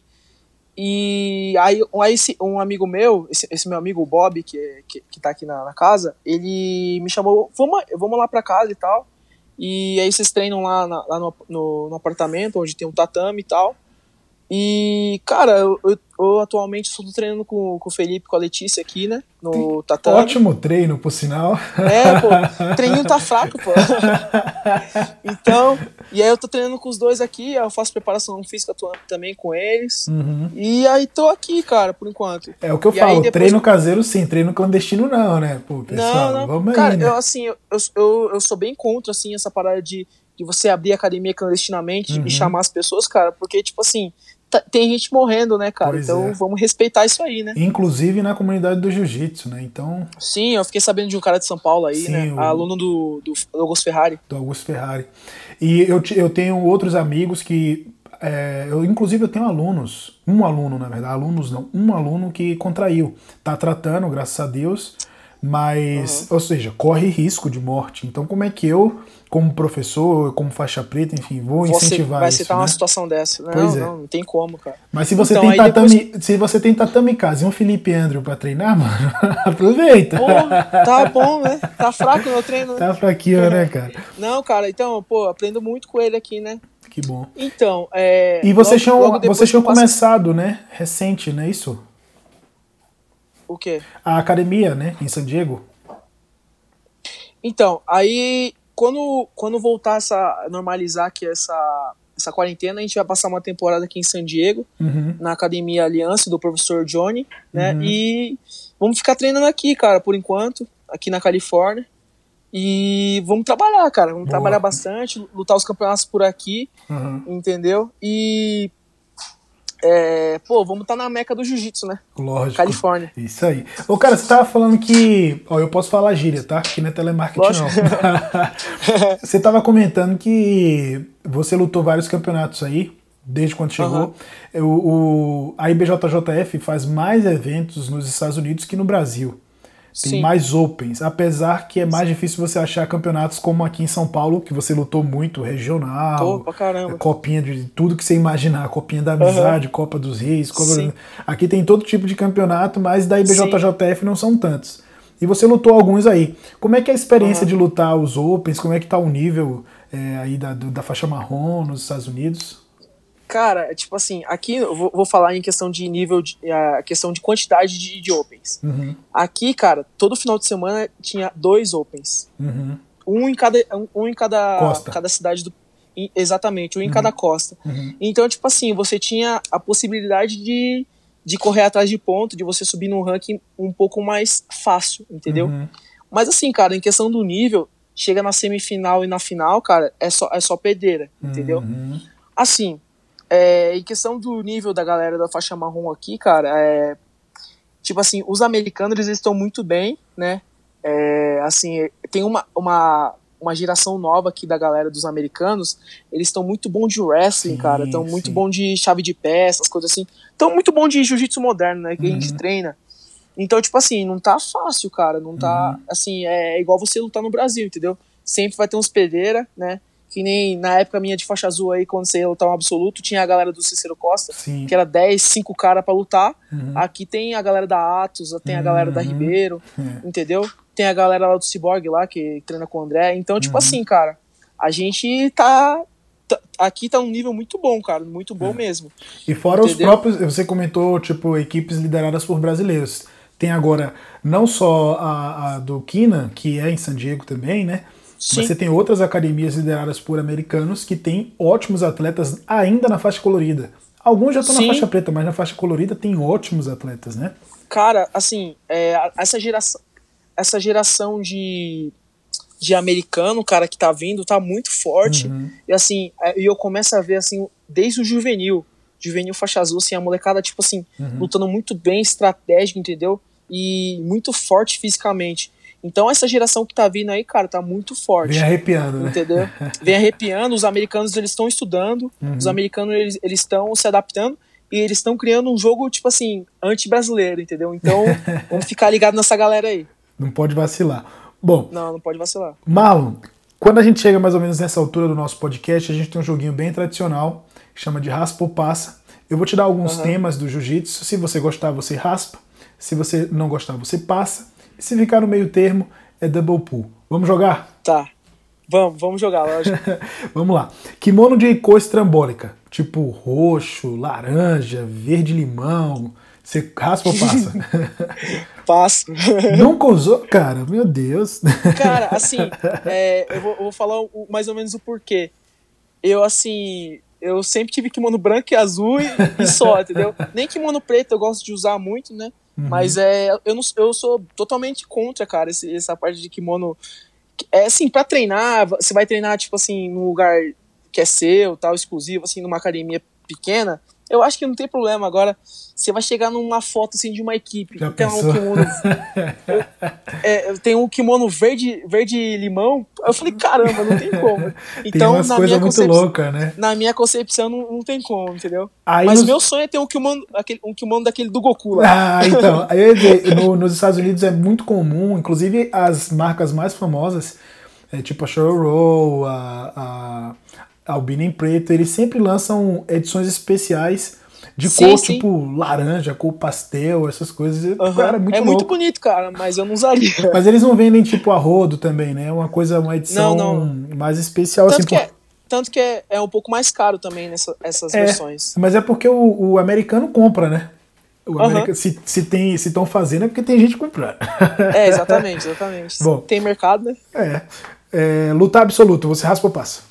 E aí, aí um amigo meu, esse, esse meu amigo Bob, que, que, que tá aqui na, na, casa, ele me chamou, vamos, vamos lá pra casa e tal. E aí vocês treinam lá, na, lá no, no, no, apartamento, onde tem um tatame e tal. E, cara, eu, eu, eu atualmente estou treinando com, com o Felipe, com a Letícia aqui, né? No tatame. Ótimo treino, por sinal. É, pô. O [laughs] treininho tá fraco, pô. [laughs] então, e aí eu tô treinando com os dois aqui, eu faço preparação física também com eles. Uhum. E aí tô aqui, cara, por enquanto. É o que eu e falo, depois... treino caseiro sim, treino clandestino não, né? Pô, pessoal, não, não. vamos cara, aí, né? eu assim, eu, eu, eu sou bem contra, assim, essa parada de de você abrir academia clandestinamente uhum. e chamar as pessoas, cara, porque, tipo assim, tem gente morrendo, né, cara? Pois então é. vamos respeitar isso aí, né? Inclusive na comunidade do jiu-jitsu, né? Então. Sim, eu fiquei sabendo de um cara de São Paulo aí, Sim, né? O... Aluno do, do Augusto Ferrari. Do Augusto Ferrari. E eu, eu tenho outros amigos que. É, eu, inclusive, eu tenho alunos, um aluno, na verdade, alunos não, um aluno que contraiu. Tá tratando, graças a Deus, mas, uhum. ou seja, corre risco de morte. Então, como é que eu como professor, como faixa preta, enfim, vou você incentivar vai isso. Vai citar né? uma situação dessa. Não, pois é. não, não tem como, cara. Mas se você, então, tem, tatame, depois... se você tem tatame casa e um Felipe Andrew pra treinar, [laughs] mano, aproveita. Pô, tá bom, né? Tá fraco o meu treino. Né? Tá fraquinho, né, cara? Não, cara, então, pô, aprendo muito com ele aqui, né? Que bom. Então, é. E vocês tinham, vocês tinham começado, né? Recente, não é isso? O quê? A academia, né? Em San Diego. Então, aí quando, quando voltar essa normalizar aqui essa essa quarentena, a gente vai passar uma temporada aqui em San Diego, uhum. na Academia Aliança do professor Johnny, né? Uhum. E vamos ficar treinando aqui, cara, por enquanto, aqui na Califórnia. E vamos trabalhar, cara. Vamos Boa. trabalhar bastante, lutar os campeonatos por aqui, uhum. entendeu? E é, pô, vamos estar tá na meca do jiu-jitsu, né? Lógico. Califórnia. Isso aí. Ô, cara, você tava falando que. Ó, eu posso falar gíria, tá? Que não é telemarketing, Lógico. não. [laughs] você tava comentando que você lutou vários campeonatos aí, desde quando chegou. Uhum. O, o, a IBJJF faz mais eventos nos Estados Unidos que no Brasil. Tem Sim. mais opens, apesar que é mais difícil você achar campeonatos como aqui em São Paulo, que você lutou muito, regional, Tô, caramba. copinha de tudo que você imaginar, copinha da amizade, uhum. Copa dos Reis, Copa aqui tem todo tipo de campeonato, mas da IBJJF Sim. não são tantos. E você lutou alguns aí. Como é que é a experiência uhum. de lutar os opens? Como é que tá o nível é, aí da, da faixa marrom nos Estados Unidos? Cara, tipo assim, aqui eu vou, vou falar em questão de nível, de, a questão de quantidade de, de opens. Uhum. Aqui, cara, todo final de semana tinha dois opens. Uhum. Um em cada, um, em cada, costa. cada cidade do. Exatamente, um em uhum. cada costa. Uhum. Então, tipo assim, você tinha a possibilidade de, de correr atrás de ponto, de você subir num ranking um pouco mais fácil, entendeu? Uhum. Mas assim, cara, em questão do nível, chega na semifinal e na final, cara, é só, é só pedreira, entendeu? Assim, é, em questão do nível da galera da faixa marrom aqui, cara, é, tipo assim, os americanos eles estão muito bem, né? É, assim, tem uma, uma, uma geração nova aqui da galera dos americanos, eles estão muito bom de wrestling, sim, cara, estão muito bom de chave de pé, essas coisas assim. Estão muito bom de jiu-jitsu moderno, né? Que uhum. a gente uhum. treina. Então, tipo assim, não tá fácil, cara. Não tá. Uhum. Assim, é igual você lutar no Brasil, entendeu? Sempre vai ter uns pedreira, né? Que nem na época minha de faixa azul aí, quando você ia lutar um absoluto, tinha a galera do Cícero Costa, Sim. que era 10, 5 caras para lutar. Uhum. Aqui tem a galera da Atos, tem a galera da uhum. Ribeiro, uhum. entendeu? Tem a galera lá do Cyborg lá, que treina com o André. Então, tipo uhum. assim, cara, a gente tá, tá. Aqui tá um nível muito bom, cara, muito bom é. mesmo. E fora entendeu? os próprios, você comentou, tipo, equipes lideradas por brasileiros. Tem agora não só a, a do Kina, que é em San Diego também, né? Sim. Você tem outras academias lideradas por americanos que têm ótimos atletas ainda na faixa colorida. Alguns já estão na faixa preta, mas na faixa colorida tem ótimos atletas, né? Cara, assim, é, essa geração, essa geração de, de americano, cara, que tá vindo, tá muito forte. Uhum. E assim, é, e eu começo a ver assim, desde o juvenil, juvenil faixa azul, assim, a molecada, tipo assim, uhum. lutando muito bem, estratégico, entendeu? E muito forte fisicamente. Então essa geração que tá vindo aí, cara, tá muito forte. Vem arrepiando, né? Entendeu? [laughs] Vem arrepiando, os americanos eles estão estudando, uhum. os americanos eles estão se adaptando e eles estão criando um jogo, tipo assim, anti-brasileiro, entendeu? Então, [laughs] vamos ficar ligado nessa galera aí. Não pode vacilar. Bom. Não, não pode vacilar. Marlon, quando a gente chega mais ou menos nessa altura do nosso podcast, a gente tem um joguinho bem tradicional, que chama de raspa ou passa. Eu vou te dar alguns uhum. temas do jiu-jitsu. Se você gostar, você raspa. Se você não gostar, você passa. Se ficar no meio termo, é double pull. Vamos jogar? Tá. Vamos, vamos jogar, lógico. [laughs] vamos lá. Kimono de cor estrambólica, tipo roxo, laranja, verde-limão. Você raspa ou passa? [laughs] Passo. [laughs] Nunca usou? Cara, meu Deus. Cara, assim, é, eu, vou, eu, vou, falar o, mais ou menos o porquê. Eu, assim, eu sempre tive kimono branco e azul e, e só, entendeu? Nem kimono preto eu gosto de usar muito, né? Uhum. Mas é, eu, não, eu sou totalmente contra, cara, esse, essa parte de kimono É assim, pra treinar, você vai treinar, tipo assim, num lugar que é seu, tal, exclusivo, assim, numa academia pequena, eu acho que não tem problema. Agora, você vai chegar numa foto assim de uma equipe. Já tem um kimono. [laughs] é, tem um kimono verde, verde limão. Eu falei, caramba, não tem como. [laughs] Tem Então, umas na minha, muito concepção, loucas, né? na minha concepção, não, não tem como, entendeu? Aí Mas nos- meu sonho é ter um kimono, aquele, um kimono daquele do Goku lá. Ah, [laughs] então, aí dizer, no- nos Estados Unidos é muito comum, inclusive as marcas mais famosas, é, tipo a Row, a, a, a Albina em Preto, eles sempre lançam edições especiais de Sim, cor, sim. tipo laranja, cor pastel, essas coisas. Aham. Cara, é muito é louco. muito bonito, cara, mas eu não usaria. [laughs] Mas eles não vendem tipo a rodo também, né? É uma coisa, uma edição Não, mais especial, assim. Tanto que, por- é, tanto que é, é um pouco mais caro também nessa, essas É, versões. Mas é porque o, o americano compra, né? O americano, se se tem se estão fazendo é porque tem gente comprando. É, exatamente, exatamente. [laughs] Bom. Tem mercado, né? É. É, luta absoluto, você raspa ou passa?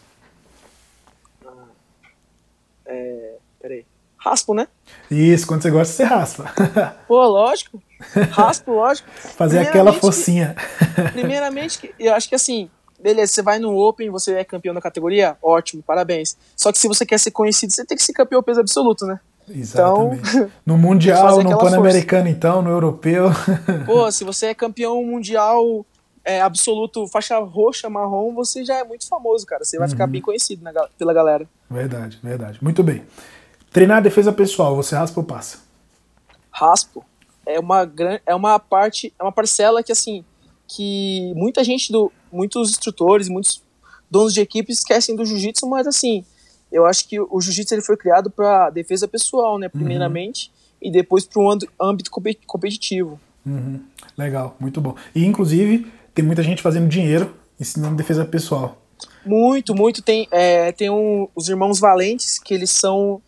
Raspo, né? Isso, quando você gosta, você raspa. [laughs] Pô, lógico. Raspo, lógico. Fazer aquela focinha. [laughs] Primeiramente, que- eu acho que assim, beleza, você vai no Open, você é campeão da categoria, ótimo, parabéns. Só que se você quer ser conhecido, você tem que ser campeão peso absoluto, né? Exatamente. [laughs] no Fazer Mundial, no Pan-Americano, então, no Europeu. Pô, se você é campeão mundial é, absoluto, faixa roxa, marrom, você já é muito famoso, cara. Você vai ficar bem conhecido na pela galera. verdade, verdade. Muito bem. Treinar a defesa pessoal, você raspa ou passa? raspo é uma é uma parte é uma parcela que assim que muita gente do muitos instrutores muitos donos de equipe esquecem do jiu-jitsu mas assim eu acho que o jiu-jitsu ele foi criado para defesa pessoal né primeiramente e depois para um âmbito compe- competitivo Uhum. Legal, muito bom. E, inclusive, tem muita gente fazendo dinheiro ensinando defesa pessoal. muito muito tem é, tem um, os irmãos Valentes que eles são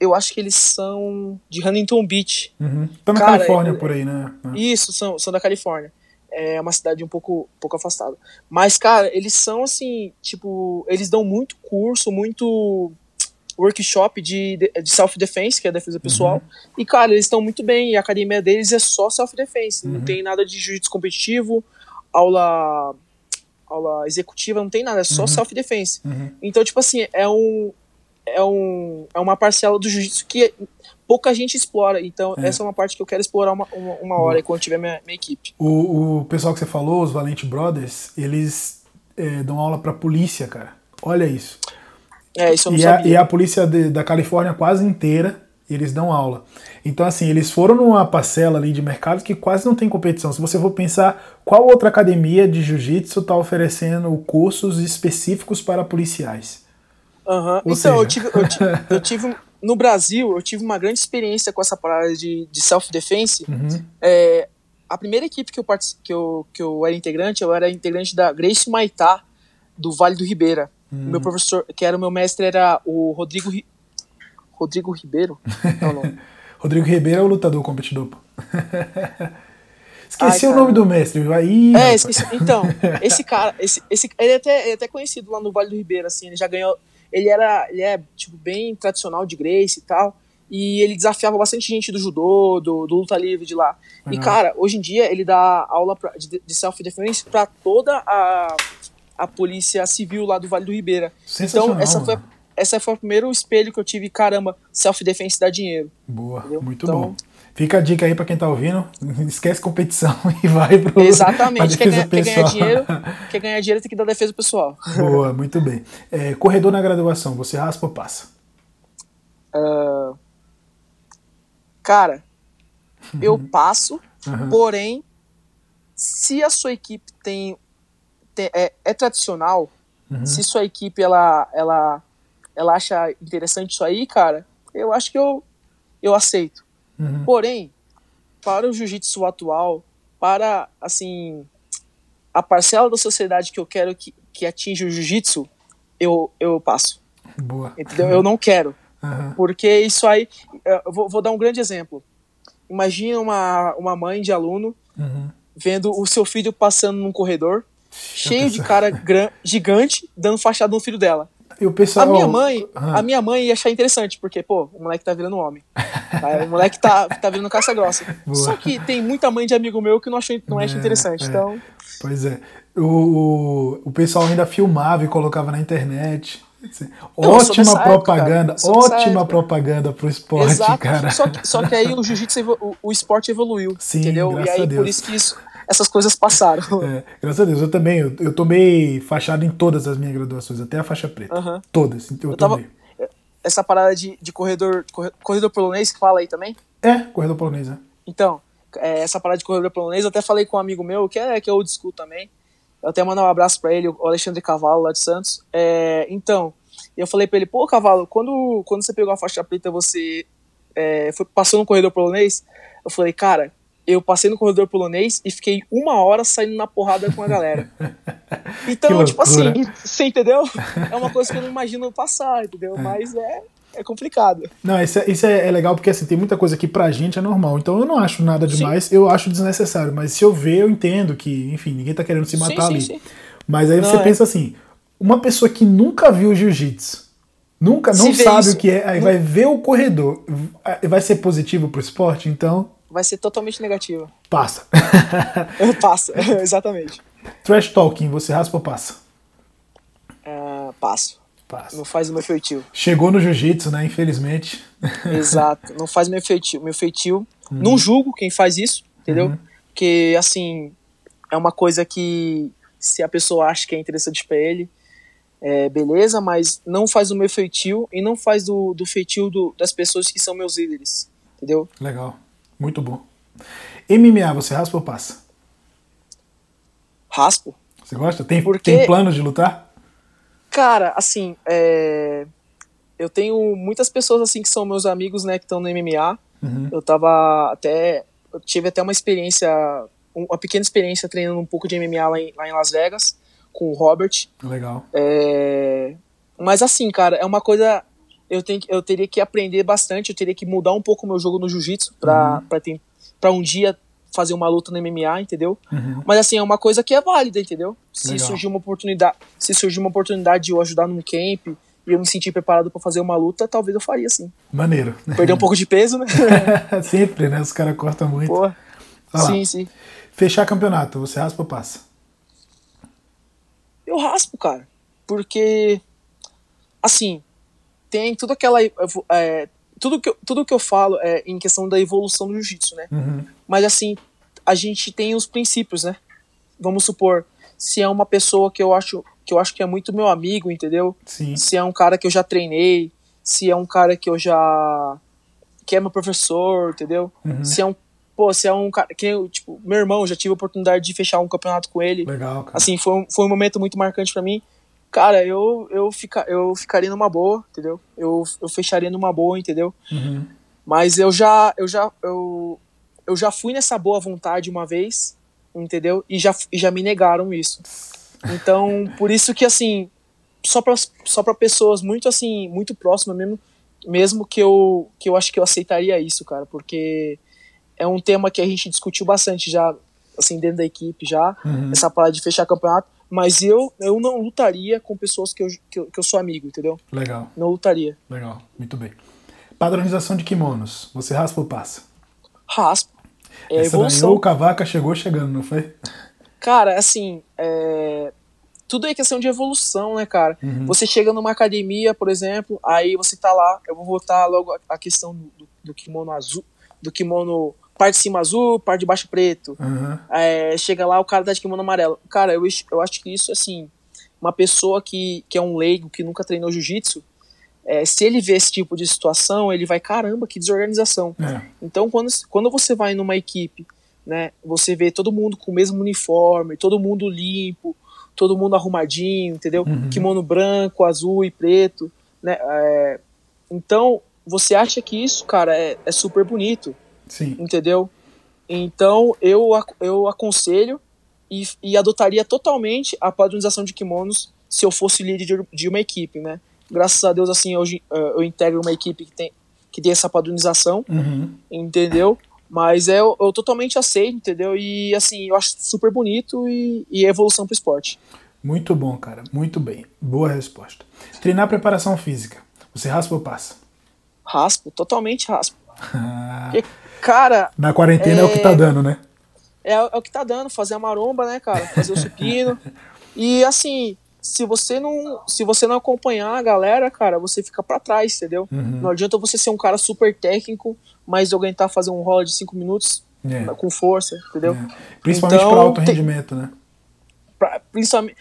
eu acho que eles são de Huntington Beach Uhum. Tá na Cara, Califórnia eu- por aí, né? Isso, são, são da Califórnia. É uma cidade um pouco, um pouco afastada. Mas, cara, eles são assim, tipo, eles dão muito curso, muito workshop de, de self-defense, que é defesa pessoal. E, cara, eles estão muito bem. E a academia deles é só self-defense. Não tem nada de jiu-jitsu competitivo, aula aula executiva, não tem nada, é só self-defense. Uhum. Então, tipo assim, é um é um é uma parcela do jiu-jitsu que pouca gente explora. Então, É. essa é uma parte que eu quero explorar uma, uma, uma hora quando tiver minha, minha equipe. O, o pessoal que você falou, os Valente Brothers, eles é, dão aula pra polícia, cara. Olha isso. É, isso eu não E a, sabia. e a polícia de- da Califórnia quase inteira, eles dão aula. Então, assim, eles foram numa parcela ali de mercado que quase não tem competição. Se você for pensar, qual outra academia de jiu-jitsu está oferecendo cursos específicos para policiais? Ou Então, eu tive, eu, tive, eu tive- No Brasil, eu tive uma grande experiência com essa parada de, de self-defense. Uhum. É, a primeira equipe que eu, que, eu, que eu era integrante, eu era integrante da Grace Maitá, do Vale do Ribeira. O Uhum. Meu professor, que era o meu mestre, era o Rodrigo. Ri- Rodrigo Ribeiro? Não, não. [laughs] Rodrigo Ribeiro é o lutador competidor. [laughs] Esqueci Ai, o nome do mestre. Aí, É, esqueci. Então, esse cara, esse, esse, ele, é até, ele é até conhecido lá no Vale do Ribeiro, assim, ele já ganhou. Ele era. Ele é, tipo, bem tradicional de Grace e tal. E ele desafiava bastante gente do judô, do, do luta livre de lá. E, Legal. cara, hoje em dia ele dá aula pra- de, de self-defense pra toda a, a polícia civil lá do Vale do Ribeira. Então, essa foi, essa foi o primeiro espelho que eu tive, caramba, self-defense dá dinheiro. Boa, Entendeu? muito Então- bom. Fica a dica aí pra quem tá ouvindo. [laughs] Esquece competição [laughs] e vai pro Exatamente. Quer ganhar, quer ganhar dinheiro, [laughs] quer ganhar dinheiro tem que dar defesa pessoal. Boa, muito bem. É, corredor na graduação, você raspa ou passa? Ah, cara, eu passo, Aham. porém, se a sua equipe tem, tem- é, é tradicional, Uhum. se sua equipe ela, ela, ela acha interessante isso aí, cara, eu acho que eu, eu aceito. Uhum. Porém, para o jiu-jitsu atual, para assim a parcela da sociedade que eu quero que, que atinja o jiu-jitsu, eu, eu passo. Boa. Entendeu? Eu não quero. Aham. Porque isso aí. Eu vou, vou dar um grande exemplo. Imagina uma, uma mãe de aluno Uhum. vendo o seu filho passando num corredor, cheio de cara gran, gigante, dando fachada no filho dela. E o pessoal. A minha mãe, Ah. a minha mãe ia achar interessante, porque, pô, o moleque tá virando homem. Tá? O moleque tá, tá virando caça grossa. [laughs] Boa. Só que tem muita mãe de amigo meu que não acha, não acha É, interessante. é. Então, Pois é. O, o pessoal ainda filmava e colocava na internet. Não, ótima propaganda, época, ótima propaganda pro esporte, Exato. cara. Só que, só que aí o jiu-jitsu, o, o esporte evoluiu, Sim, entendeu? E aí por isso que isso, essas coisas passaram. [laughs] É, graças a Deus, eu também, eu, eu tomei fachada em todas as minhas graduações, até a faixa preta. Uhum. Todas, eu, eu tomei. Tava, essa parada de, de corredor, corredor polonês que fala aí também? É, corredor polonês, é. Então, é, essa parada de corredor polonês, eu até falei com um amigo meu, que é, que é old school também, eu até mandar um abraço para ele, o Alexandre Cavalo, lá de Santos. É, então, eu falei para ele, pô, Cavalo, quando, quando você pegou a faixa preta, você é, foi, passou no corredor polonês? Eu falei, cara, eu passei no corredor polonês e fiquei uma hora saindo na porrada com a galera. [laughs] Então, tipo assim, [laughs] você entendeu? É uma coisa que eu não imagino passar, entendeu? É. Mas é, é complicado. Não, isso, é, isso é, é, legal porque assim, tem muita coisa que pra gente é normal. Então eu não acho nada demais, sim. eu acho desnecessário. Mas se eu ver, eu entendo que, enfim, ninguém tá querendo se matar sim, ali. Sim, mas aí não, você é. pensa assim: uma pessoa que nunca viu jiu-jitsu, nunca, não sabe isso. o que é, aí vai ver o corredor, vai ser positivo pro esporte, então. Vai ser totalmente negativo. Passa. [laughs] passa, [laughs] exatamente. Trash talking, você raspa ou passa? Uh, passo. Passa. Não faz o meu feitio. Chegou no jiu-jitsu, né? Infelizmente. [laughs] Exato. Não faz meu feitio. Meu feitio. Hum. Não julgo quem faz isso, entendeu? Uhum. Porque, assim, é uma coisa que se a pessoa acha que é interessante para ele, é, beleza, mas não faz o meu feitio e não faz do, do feitio do, das pessoas que são meus líderes, entendeu? Legal. Muito bom. MMA, você raspa ou passa? Raspo. Você gosta? Tem, Porque... tem plano de lutar? Cara, assim, é... eu tenho muitas pessoas assim que são meus amigos, né, que estão no MMA. Uhum. Eu tava até. Eu tive até uma experiência, uma pequena experiência treinando um pouco de MMA lá em, lá em Las Vegas, com o Robert. Legal. É... Mas assim, cara, é uma coisa. Eu, tenho, eu teria que aprender bastante, eu teria que mudar um pouco o meu jogo no jiu-jitsu pra, uhum. pra, pra um dia fazer uma luta no MMA, entendeu? Uhum. Mas assim, é uma coisa que é válida, entendeu? Se Legal. surgir uma oportunidade, se surgir uma oportunidade de eu ajudar num camp e eu me sentir preparado para fazer uma luta, talvez eu faria sim. Maneiro. Perder um pouco de peso, né? [laughs] Sempre, né? Os caras cortam muito. Porra. Sim, sim. Fechar campeonato, você raspa ou passa? Eu raspo, cara. Porque, assim, tem toda aquela. É, tudo que eu, tudo que eu falo é em questão da evolução do jiu-jitsu, né? Uhum. Mas assim, a gente tem os princípios, né? Vamos supor, se é uma pessoa que eu acho que eu acho que é muito meu amigo, entendeu? Sim. Se é um cara que eu já treinei, se é um cara que eu já que é meu professor, entendeu? Uhum. Se é um pô, se é um cara que eu, tipo, meu irmão, já tive a oportunidade de fechar um campeonato com ele. Legal, cara. Assim, foi um, foi um momento muito marcante para mim. Cara, eu, eu, fica, eu ficaria numa boa, entendeu? Eu, eu fecharia numa boa, entendeu? Uhum. Mas eu já, eu já, eu, eu já fui nessa boa vontade uma vez, entendeu? E já, e já me negaram isso. Então, por isso que, assim, só pra, só pra pessoas muito, assim, muito próximas mesmo, mesmo que eu, que eu acho que eu aceitaria isso, cara, porque é um tema que a gente discutiu bastante já, assim, dentro da equipe já, uhum. essa parada de fechar campeonato. Mas eu, eu não lutaria com pessoas que eu, que eu, que eu sou amigo, entendeu? Legal. Não lutaria. Legal, muito bem. Padronização de kimonos. Você raspa ou passa? Raspa. É Essa evolução. daí o Cavaca chegou chegando, não foi? Cara, assim, é... tudo é questão de evolução, né, cara? Uhum. Você chega numa academia, por exemplo, aí você tá lá, eu vou voltar logo a questão do, do kimono azul, do kimono parte de cima azul, parte de baixo preto. Uhum. É, chega lá, o cara tá de kimono amarelo. Cara, eu, eu acho que isso, assim, uma pessoa que, que é um leigo, que nunca treinou jiu-jitsu, é, se ele vê esse tipo de situação, ele vai, caramba, que desorganização. É. Então, quando, quando você vai numa equipe, né, você vê todo mundo com o mesmo uniforme, todo mundo limpo, todo mundo arrumadinho, entendeu? Uhum. Kimono branco, azul e preto, né? É, então, você acha que isso, cara, é, é super bonito. Sim. Entendeu? Então eu, eu aconselho e, e adotaria totalmente a padronização de kimonos se eu fosse líder de, de uma equipe, né? Graças a Deus, assim, hoje uh, eu integro uma equipe que tem, que tem essa padronização, uhum. entendeu? Mas é, eu, eu, totalmente aceito, entendeu? E assim, eu acho super bonito e, e evolução pro esporte. Muito bom, cara. Muito bem. Boa resposta. Treinar preparação física. Você raspa ou passa? Raspo, totalmente raspo. [laughs] Porque Cara. Na quarentena é, é o que tá dando, né? é, é o que tá dando, fazer a maromba, né, cara? Fazer o supino. [laughs] e assim, se você não se você não acompanhar a galera, cara, você fica para trás, entendeu? Uhum. Não adianta você ser um cara super técnico, mas aguentar fazer um rola de 5 minutos é. com força, entendeu? É. Principalmente então, para alto rendimento, né? Pra, principalmente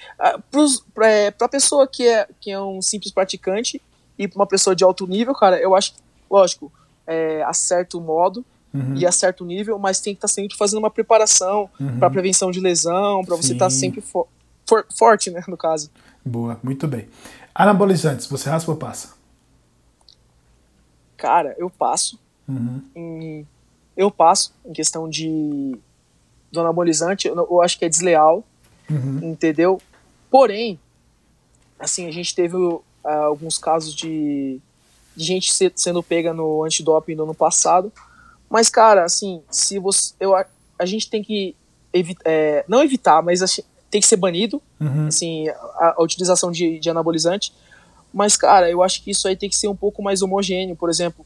para é, pra pessoa que é, que é um simples praticante e para uma pessoa de alto nível, cara, eu acho, lógico, é, acerta o modo, Uhum. e a certo nível, mas tem que estar tá sempre fazendo uma preparação uhum. para prevenção de lesão, para você estar tá sempre for, for, forte, né, no caso. Boa, muito bem. Anabolizantes, você raspa ou passa? Cara, eu passo. Uhum. Em, eu passo em questão de do anabolizante, eu, eu acho que é desleal, uhum. entendeu? Porém, assim, a gente teve uh, alguns casos de, de gente sendo pega no antidoping no ano passado, mas, cara, assim, se você. Eu, a gente tem que evitar. É, não evitar, mas assim, tem que ser banido, uhum. assim, a, a utilização de, de, anabolizante. Mas, cara, eu acho que isso aí tem que ser um pouco mais homogêneo. Por exemplo,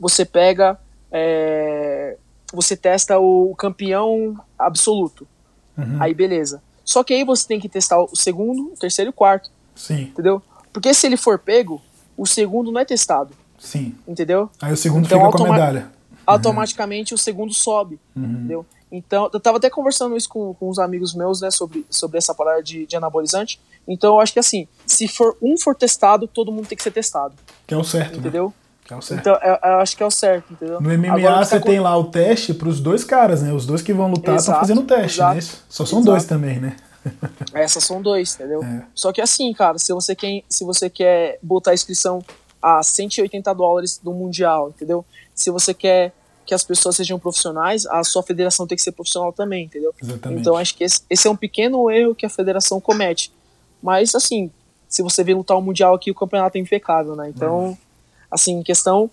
você pega. É, você testa o campeão absoluto. Uhum. Aí, beleza. Só que aí você tem que testar o segundo, o terceiro e o quarto. Sim. Entendeu? Porque se ele for pego, o segundo não é testado. Sim. Entendeu? Aí o segundo então, fica com a medalha automaticamente o segundo sobe, uhum. entendeu? Então, eu tava até conversando isso com, com uns amigos meus, né, sobre, sobre essa parada de, de anabolizante. Então, eu acho que assim, se for um for testado, todo mundo tem que ser testado. Que é o certo, né? Entendeu? Né? Que é o certo. Então, eu, eu, acho que é o certo, entendeu? No MMA Agora, você tem lá o teste pros dois caras, né? Os dois que vão lutar estão fazendo o teste, né? Só são exato. dois também, né? Essas são dois, entendeu? É. Só que assim, cara, se você quer, se você quer botar a inscrição a 180 dólares do Mundial, entendeu? Se você quer que as pessoas sejam profissionais, a sua federação tem que ser profissional também, entendeu? Exatamente. Então acho que esse, esse, é um pequeno erro que a federação comete. Mas assim, se você vir lutar o mundial aqui, o campeonato é impecável, né? Então, uhum. assim, questão,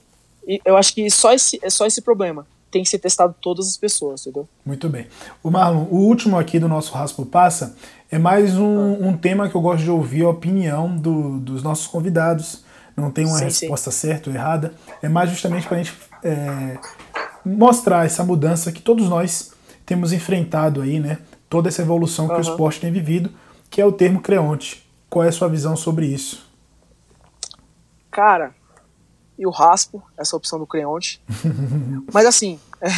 eu acho que só esse é só esse problema. Tem que ser testado todas as pessoas, entendeu? Muito bem. O Marlon, o último aqui do nosso Raspo Passa é mais um, ah. um tema que eu gosto de ouvir a opinião do, dos nossos convidados. Não tem uma sim, resposta sim. certa ou errada. É mais justamente para a gente é, mostrar essa mudança que todos nós temos enfrentado aí, né? Toda essa evolução que uhum. o esporte tem vivido, que é o termo creonte. Qual é a sua visão sobre isso? Cara, eu raspo essa opção do creonte. [laughs] mas assim, é,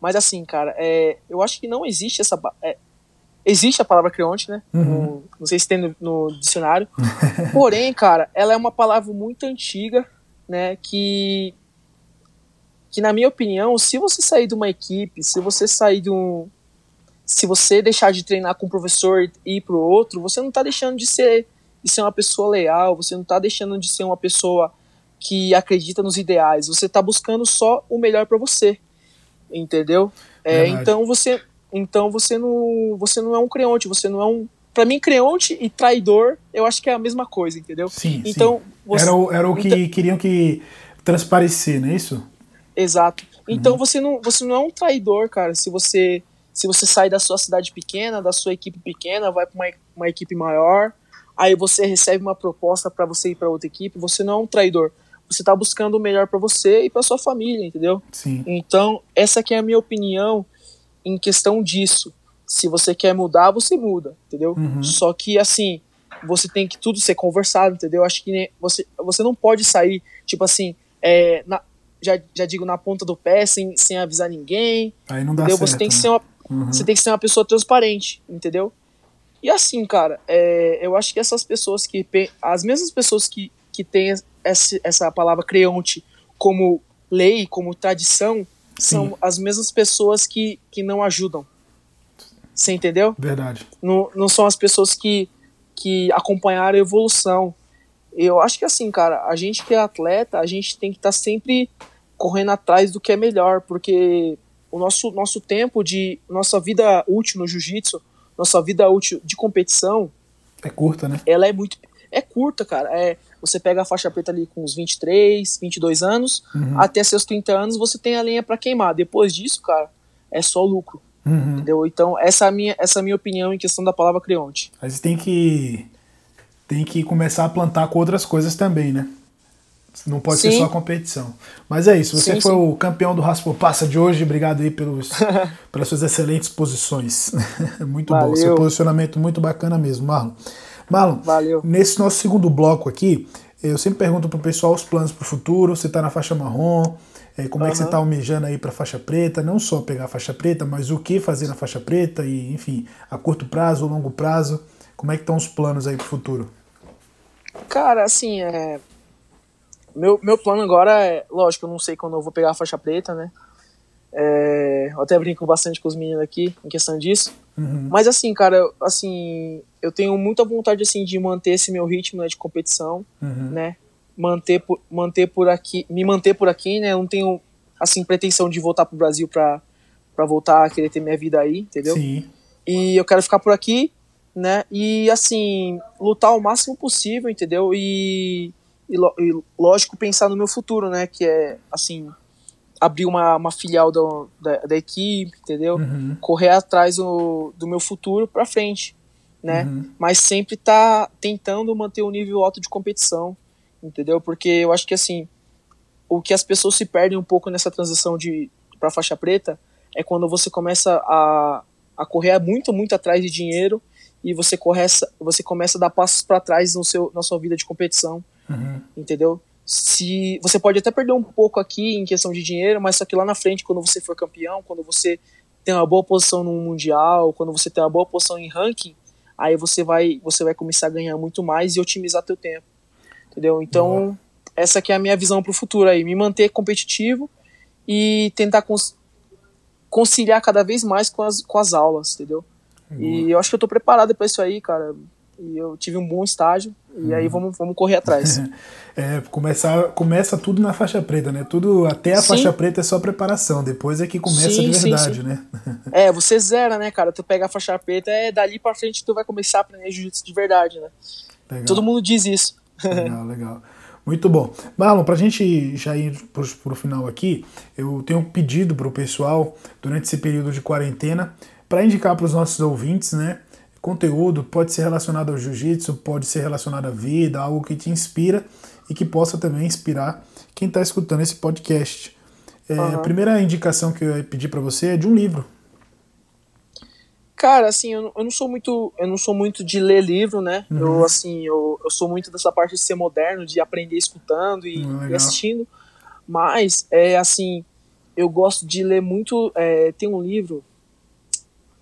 mas assim, cara, é, eu acho que não existe essa. É, existe a palavra creonte, né? Uhum. No, não sei se tem no, no dicionário. [laughs] Porém, cara, ela é uma palavra muito antiga, né? Que que na minha opinião, se você sair de uma equipe, se você sair de um se você deixar de treinar com um professor e ir pro outro, você não está deixando de ser de ser uma pessoa leal, você não está deixando de ser uma pessoa que acredita nos ideais, você está buscando só o melhor para você. Entendeu? É, então você então você não você não é um creonte, você não é um para mim, creonte e traidor, eu acho que é a mesma coisa, entendeu? Sim. Então, sim. Você, era o, era o que então, queriam que transparecer, não é isso? Exato. Então uhum. você não, você não é um traidor, cara, se você se você sai da sua cidade pequena, da sua equipe pequena, vai para uma, uma equipe maior, aí você recebe uma proposta para você ir para outra equipe, você não é um traidor. Você tá buscando o melhor para você e para sua família, entendeu? Sim. Então, essa aqui é a minha opinião em questão disso. Se você quer mudar, você muda, entendeu? Uhum. Só que assim, você tem que tudo ser conversado, entendeu? Acho que você, você não pode sair, tipo assim, é, na, já, já digo, na ponta do pé, sem, sem avisar ninguém. Aí não dá entendeu? certo. Você tem que né? ser uma, uhum. você tem que ser uma pessoa transparente, entendeu? E assim, cara, é, eu acho que essas pessoas que. As mesmas pessoas que, que têm essa, essa palavra creonte como lei, como tradição, Sim. são as mesmas pessoas que, que não ajudam. Você entendeu? Verdade. Não, não são as pessoas que, que acompanharam a evolução. Eu acho que assim, cara, a gente que é atleta, a gente tem que estar tá sempre correndo atrás do que é melhor, porque o nosso, nosso tempo de. nossa vida útil no jiu-jitsu, nossa vida útil de competição. É curta, né? Ela é muito. É curta, cara. É, você pega a faixa preta ali com uns 23, 22 anos, uhum. até seus 30 anos você tem a lenha para queimar. Depois disso, cara, é só lucro. Uhum. Entendeu? Então, essa é, a minha, essa é minha opinião em questão da palavra creonte. Mas tem que tem que começar a plantar com outras coisas também, né? Não pode sim. ser só competição. Mas é isso, você sim, foi sim. o campeão do Raspo Passa de hoje. Obrigado aí pelos, [laughs] pelas suas excelentes posições. [laughs] muito Valeu. bom, seu posicionamento muito bacana mesmo, Marlon. Marlon, Valeu. nesse nosso segundo bloco aqui, eu sempre pergunto pro pessoal os planos para o futuro. Você está na faixa marrom, é, como uhum. é que você está almejando aí para faixa preta? Não só pegar a faixa preta, mas o que fazer na faixa preta e, enfim, a curto prazo, longo prazo. Como é que estão os planos aí para o futuro? Cara, assim, é... meu, meu plano agora é, lógico, eu não sei quando eu vou pegar a faixa preta, né? É... eu até brinco bastante com os meninos aqui em questão disso. Uhum. Mas assim, cara, assim, eu tenho muita vontade assim de manter esse meu ritmo né, de competição, uhum. né? Manter por, manter por aqui, me manter por aqui, né? Eu não tenho assim pretensão de voltar pro Brasil para para voltar a querer ter minha vida aí, entendeu? Sim. E eu quero ficar por aqui, né? E assim, lutar o máximo possível, entendeu? E, e, e lógico pensar no meu futuro, né? Que é assim, abrir uma, uma filial do, da, da equipe, entendeu? Uhum. Correr atrás do, do meu futuro para frente, né? Uhum. Mas sempre tá tentando manter um nível alto de competição, entendeu? Porque eu acho que assim, o que as pessoas se perdem um pouco nessa transição de para faixa preta é quando você começa a, a correr muito, muito atrás de dinheiro e você, corre, você começa a dar passos para trás no seu, na sua vida de competição, uhum. entendeu? Se você pode até perder um pouco aqui em questão de dinheiro, mas só que lá na frente, quando você for campeão, quando você tem uma boa posição no mundial, quando você tem uma boa posição em ranking, aí você vai você vai começar a ganhar muito mais e otimizar teu tempo, entendeu? Então Boa. essa aqui é a minha visão para o futuro aí, me manter competitivo e tentar conciliar cada vez mais com as, com as aulas, entendeu? Boa. E eu acho que eu tô preparado para isso aí, cara e eu tive um bom estágio e aí uhum. vamos, vamos correr atrás. [laughs] é, começar, começa tudo na faixa preta, né? Tudo até a sim. faixa preta é só preparação, depois é que começa sim, de verdade, sim, né? [laughs] é, você zera, né, cara? Tu pega a faixa preta, é dali para frente tu vai começar a aprender jiu-jitsu de verdade, né? Legal. Todo mundo diz isso. legal, [laughs] legal. Muito bom. Marlon, para a gente já ir para o final aqui, eu tenho um pedido para o pessoal, durante esse período de quarentena, para indicar para os nossos ouvintes, né? Conteúdo pode ser relacionado ao jiu-jitsu, pode ser relacionado à vida, algo que te inspira e que possa também inspirar quem está escutando esse podcast. É, uhum. A primeira indicação que eu ia pedir para você é de um livro. Cara, assim, eu, eu, não sou muito, eu não sou muito de ler livro, né? Uhum. Eu assim, eu, eu sou muito dessa parte de ser moderno, de aprender escutando e, uhum, e assistindo. Mas é assim, eu gosto de ler muito. É, tem um livro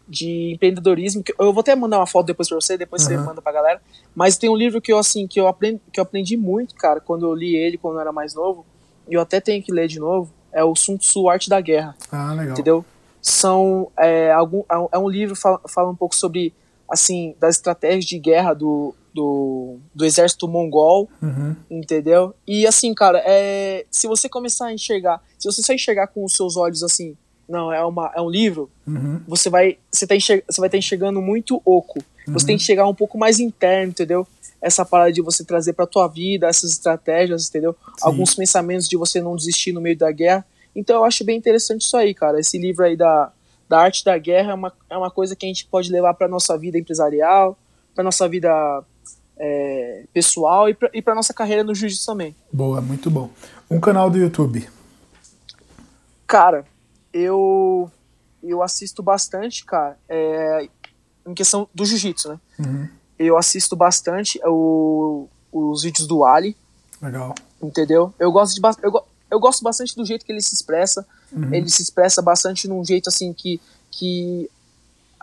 de empreendedorismo. Que eu vou até mandar uma foto depois para você, depois uhum. você manda pra galera. Mas tem um livro que eu assim que eu aprendi, que eu aprendi muito, cara, quando eu li ele quando eu era mais novo. E eu até tenho que ler de novo. É o Sun Tzu Arte da Guerra. Ah, legal. Entendeu? São é, algum é, é um livro fala, fala um pouco sobre assim das estratégias de guerra do, do, do exército mongol, uhum. entendeu? E assim, cara, é, se você começar a enxergar, se você só enxergar com os seus olhos assim, não, é, uma, é um livro, uhum. você vai você tá você vai estar tá enxergando muito oco. Uhum. Você tem que chegar um pouco mais interno, entendeu? Essa parada de você trazer para tua vida essas estratégias, entendeu? Sim. Alguns pensamentos de você não desistir no meio da guerra. Então eu acho bem interessante isso aí, cara. Esse livro aí da, da arte da guerra é uma, é uma coisa que a gente pode levar para nossa vida empresarial, para nossa vida é, pessoal e para nossa carreira no jiu-jitsu também. Boa, muito bom. Um canal do YouTube. Cara, eu eu assisto bastante, cara, é, em questão do jiu-jitsu, né? Uhum. Eu assisto bastante o, os vídeos do Ali. Legal. Entendeu? Eu gosto de eu, eu gosto bastante do jeito que ele se expressa. Uhum. Ele se expressa bastante num jeito assim que que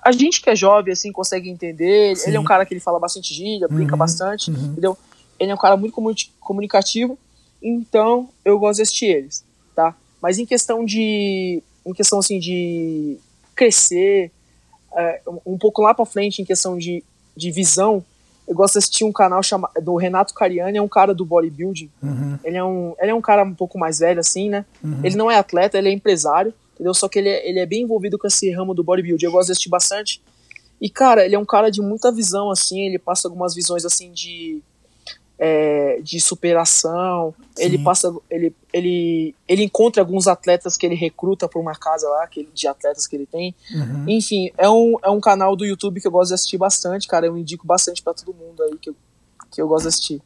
a gente que é jovem assim consegue entender. Sim. Ele é um cara que ele fala bastante gíria, brinca uhum. bastante, uhum. entendeu? Ele é um cara muito comunicativo, então eu gosto de assistir eles, tá? Mas em questão de em questão assim de crescer, é, um pouco lá para frente em questão de, de visão, eu gosto de assistir um canal chamado do Renato Cariani, é um cara do bodybuilding. Uhum. Ele, é um, ele é um cara um pouco mais velho, assim, né? Uhum. Ele não é atleta, ele é empresário, entendeu? Só que ele é, ele é bem envolvido com esse ramo do bodybuilding. Eu gosto de assistir bastante. E, cara, ele é um cara de muita visão, assim, ele passa algumas visões, assim, de é, de superação. Sim. Ele passa, ele, ele, ele encontra alguns atletas que ele recruta para uma casa lá, que, de atletas que ele tem. Uhum. Enfim, é um, é um canal do YouTube que eu gosto de assistir bastante, cara. Eu indico bastante para todo mundo aí que eu, que eu gosto de assistir.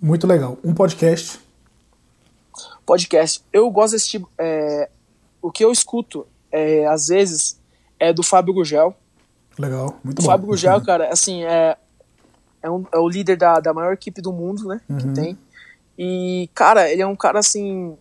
Muito legal. Um podcast. podcast. Eu gosto desse tipo. É, o que eu escuto, é, às vezes, é do Fábio Gugel. Legal, muito o bom. Fábio Gugel, cara, assim, é, é, um, é o líder da, da maior equipe do mundo, né? Uhum. Que tem. E, cara, ele é um cara, assim,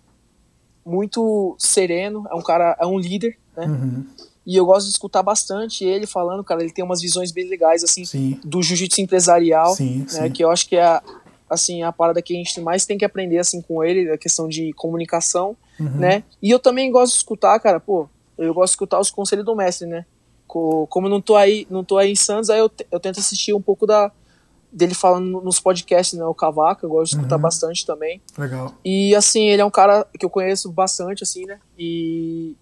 muito sereno, é um cara, é um líder, né? Uhum. E eu gosto de escutar bastante ele falando, cara, ele tem umas visões bem legais, assim, Sim. do jiu-jitsu empresarial, Sim, né? sim. Que eu acho que é, a- assim, a parada que a gente mais tem que aprender, assim, com ele, a questão de comunicação, Uhum. né? E eu também gosto de escutar, cara, pô, eu gosto de escutar os conselhos do mestre, né? Co- Como eu não tô aí, não tô aí em Santos, aí eu, eu tento assistir um pouco da dele falando no- nos podcasts, né? O Cavaca, eu gosto de escutar Uhum. bastante também. Legal. E assim, ele é um cara que eu conheço bastante, assim, né? E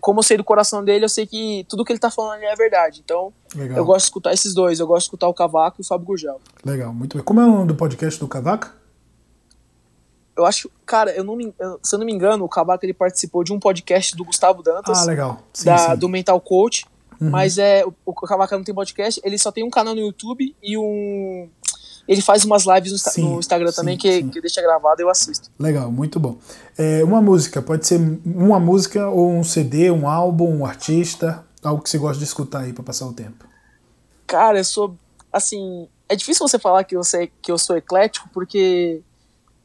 como eu sei do coração dele, eu sei que tudo que ele tá falando ali é verdade. Então, Legal. eu gosto de escutar esses dois. Eu gosto de escutar o Cavaco e o Fábio Gurgel. Legal, muito bem. Como é o nome do podcast do Cavaca? Eu acho, cara, eu não me- se eu não me engano, o Cavaco ele participou de um podcast do Gustavo Dantas, Ah, legal. Sim, da, sim. do Mental Coach. Uhum. Mas é, o, o Cavaco não tem podcast, ele só tem um canal no YouTube e um. Ele faz umas lives no, Sim, no Instagram sim, também que, sim. que deixa gravado e eu assisto. Legal, muito bom. É, uma música, pode ser uma música ou um CD, um álbum, um artista, algo que você gosta de escutar aí pra passar o tempo. Cara, eu sou. Assim. É difícil você falar que sei, que eu sou eclético, porque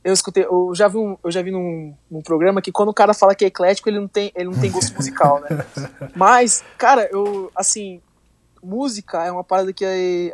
eu escutei. Eu já vi, um, eu já vi num, num programa que quando o cara fala que é eclético, ele não tem, ele não tem gosto musical, né? [laughs] Mas, cara, eu. Assim. Música é uma parada que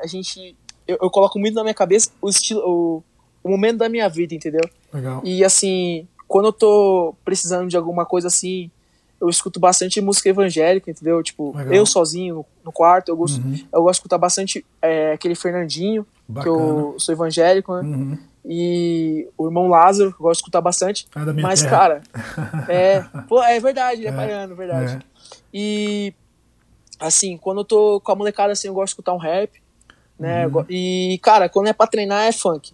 a gente. Eu, eu coloco muito na minha cabeça o estilo. O, o momento da minha vida, entendeu? Legal. E assim, quando eu tô precisando de alguma coisa assim, eu escuto bastante música evangélica, entendeu? Tipo, Legal. eu sozinho no, no quarto, eu gosto, Uhum. eu gosto de escutar bastante é, aquele Fernandinho, que Bacana. eu sou evangélico, né? Uhum. E o irmão Lázaro, que eu gosto de escutar bastante. É Mas, terra. cara, [laughs] é, pô, é verdade, ele é, É, baiano, verdade. é. E assim, quando eu tô com a molecada assim, eu gosto de escutar um rap. Né? Uhum. E, cara, quando é pra treinar é funk.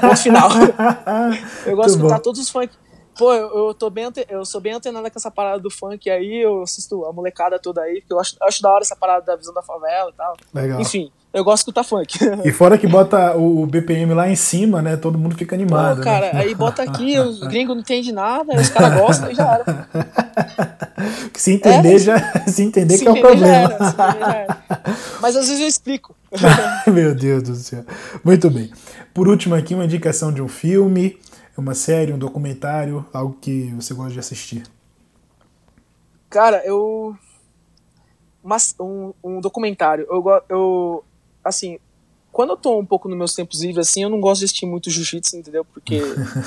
Ponto final. [laughs] Eu gosto de Muito escutar bom. todos os funk. Pô, eu, eu tô bem eu sou bem antenada com essa parada do funk aí, eu assisto a molecada toda aí, porque eu acho, eu acho da hora essa parada da visão da favela e tal. Legal. Enfim, eu gosto de escutar funk. E fora que bota o BPM lá em cima, né? Todo mundo fica Pô, animado. cara, né? aí bota aqui, os gringos não entendem nada, os caras gostam e já era. [laughs] Se entender, É. já, [laughs] se entender Se que é o problema. era, era. Mas às vezes eu explico. [laughs] Meu Deus do céu. Muito bem. Por último aqui, uma indicação de um filme, uma série, um documentário, algo que você gosta de assistir. Cara, eu. Mas um, um documentário. Eu, eu. Assim, quando eu tô um pouco nos meus tempos livres, assim, eu não gosto de assistir muito jiu-jitsu, entendeu? Porque.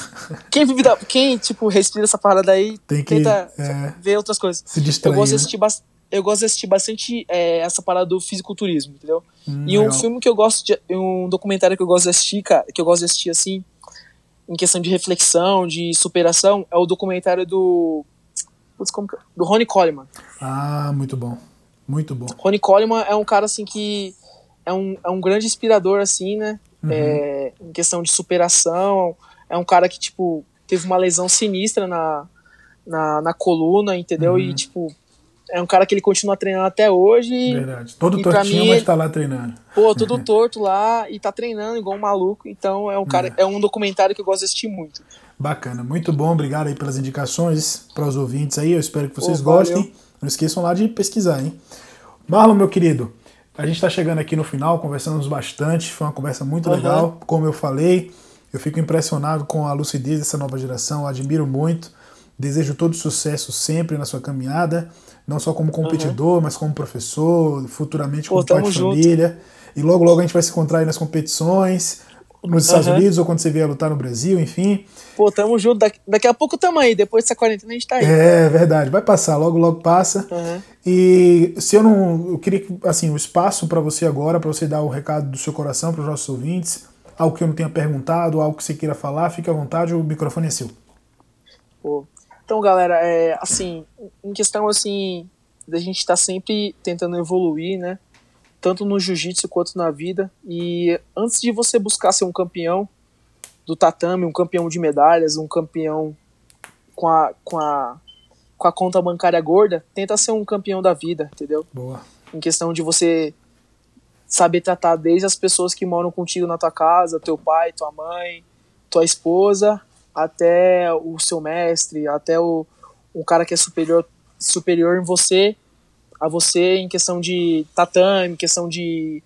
[laughs] quem vive da, Quem, tipo, respira essa parada aí, Tem que, tenta é. ver outras coisas. Se Eu distrair, gosto de né? assistir bas- Eu gosto de assistir bastante é, essa parada do fisiculturismo, entendeu? Hum, E um legal. filme que eu gosto de. Um documentário que eu gosto de assistir, cara, que eu gosto de assistir assim, em questão de reflexão, de superação, é o documentário do. Putz, como que... é? Do Ronnie Coleman. Ah, muito bom. Muito bom. Ronnie Coleman é um cara assim que é um, é um grande inspirador assim, né? Uhum. É, em questão de superação, é um cara que tipo teve uma lesão sinistra na, na, na coluna, entendeu? Uhum. E tipo é um cara que ele continua treinando até hoje. Verdade. Todo tortinho, mim mas tá lá treinando. Pô, tudo [laughs] torto lá e tá treinando igual um maluco. Então é um cara, é um documentário que eu gosto de assistir muito. Bacana, muito bom. Obrigado aí pelas indicações para os ouvintes aí. Eu espero que vocês valeu. gostem. Não esqueçam lá de pesquisar, hein? Marlon, meu querido, a gente está chegando aqui no final, conversamos bastante. Foi uma conversa muito Aham. legal. Como eu falei, eu fico impressionado com a lucidez dessa nova geração. Admiro muito. Desejo todo sucesso sempre na sua caminhada, não só como competidor, mas como professor, futuramente Pô, como pai tamo de junto. família. E logo, logo a gente vai se encontrar aí nas competições, nos Estados Aham. Unidos ou quando você vier lutar no Brasil, enfim. Pô, tamo junto. Daqui, daqui a pouco tamo aí. Depois dessa quarentena a gente tá aí. É verdade, vai passar, logo logo passa. Aham. E se eu não, eu queria que assim, o espaço para você agora, para você dar o recado do seu coração para os nossos ouvintes, algo que eu não tenha perguntado, algo que você queira falar, fique à vontade, o microfone é seu. Pô. Então, galera, é, assim, em questão assim da gente estar sempre tentando evoluir, né? Tanto no jiu-jitsu quanto na vida. E antes de você buscar ser um campeão do tatame, um campeão de medalhas, um campeão com a, com a, com a conta bancária gorda, tenta ser um campeão da vida, entendeu? Boa. Em questão de você saber tratar desde as pessoas que moram contigo na tua casa, teu pai, tua mãe, tua esposa, até o seu mestre, até o, o cara que é superior, superior em você, a você em questão de tatame, questão de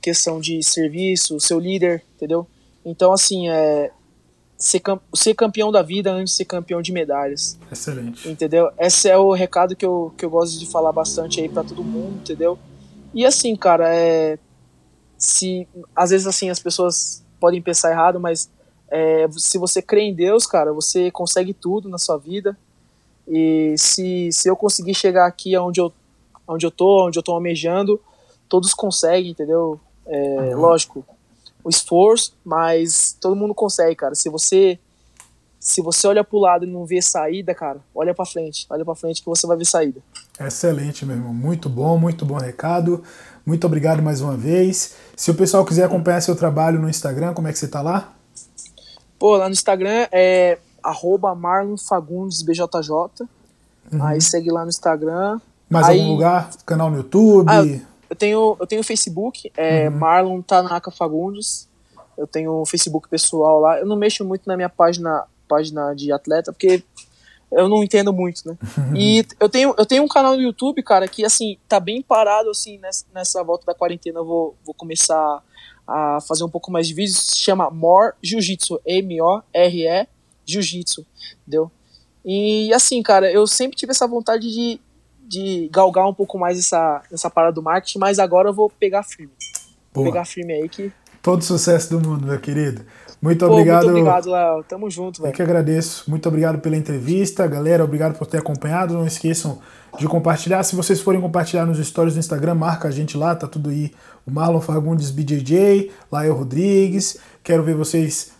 questão de serviço, seu líder, entendeu? Então, assim, é ser, ser campeão da vida antes de ser campeão de medalhas. Excelente. Entendeu? Esse é o recado que eu, que eu gosto de falar bastante aí para todo mundo, entendeu? E assim, cara, é se às vezes assim as pessoas podem pensar errado, mas é, se você crê em Deus, cara, você consegue tudo na sua vida. E se, se eu conseguir chegar aqui onde eu, onde eu tô, onde eu tô almejando, todos conseguem, entendeu? É, uhum. Lógico, o esforço, mas todo mundo consegue, cara. Se você se você olha pro lado e não vê saída, cara, olha para frente, olha para frente que você vai ver saída. Excelente, meu irmão. Muito bom, muito bom recado. Muito obrigado mais uma vez. Se o pessoal quiser acompanhar seu trabalho no Instagram, como é que você tá lá? Pô, lá no Instagram é arroba Marlon Fagundes BJJ. Uhum. Aí segue lá no Instagram. Mais Aí... algum lugar? Canal no YouTube? Ah, eu tenho, eu tenho Facebook, é uhum. Marlon Tanaka Fagundes. Eu tenho o Facebook pessoal lá. Eu não mexo muito na minha página, página de atleta, porque eu não entendo muito, né? [laughs] e eu tenho, eu tenho um canal no YouTube, cara, que assim, tá bem parado, assim, nessa, nessa volta da quarentena eu vou, vou começar a fazer um pouco mais de vídeos. Se chama More Jiu-Jitsu, M-O-R-E Jiu-Jitsu, entendeu? E assim, cara, eu sempre tive essa vontade de, de galgar um pouco mais essa, essa parada do marketing, mas agora eu vou pegar firme. Vou pegar firme aí que. Todo sucesso do mundo, meu querido. Muito Pô, obrigado. Muito obrigado, Léo. Tamo junto, velho. Eu que agradeço. Muito obrigado pela entrevista. Galera, obrigado por ter acompanhado. Não esqueçam de compartilhar. Se vocês forem compartilhar nos stories do Instagram, marca a gente lá, tá tudo aí. O Marlon Fagundes BJJ, Lael Rodrigues. Quero ver vocês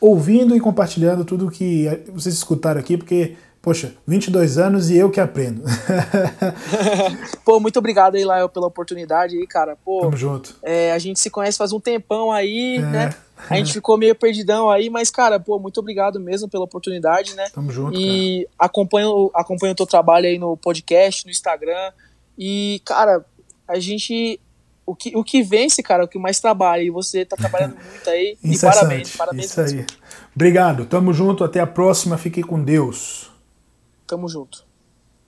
ouvindo e compartilhando tudo que vocês escutaram aqui, porque Poxa, 22 anos e eu que aprendo. [laughs] Pô, muito obrigado aí, Lael, pela oportunidade aí, cara. Pô, Tamo junto. É, a gente se conhece faz um tempão aí, é. né? A gente ficou meio perdidão aí, mas, cara, pô, muito obrigado mesmo pela oportunidade, né? Tamo junto. E cara. acompanho, acompanho o teu trabalho aí no podcast, no Instagram. E, cara, a gente. O que, o que vence, cara, o que mais trabalha. E você tá trabalhando [laughs] muito aí. e parabéns, parabéns. Isso aí. Obrigado, tamo junto, até a próxima. Fique com Deus. Tamo junto.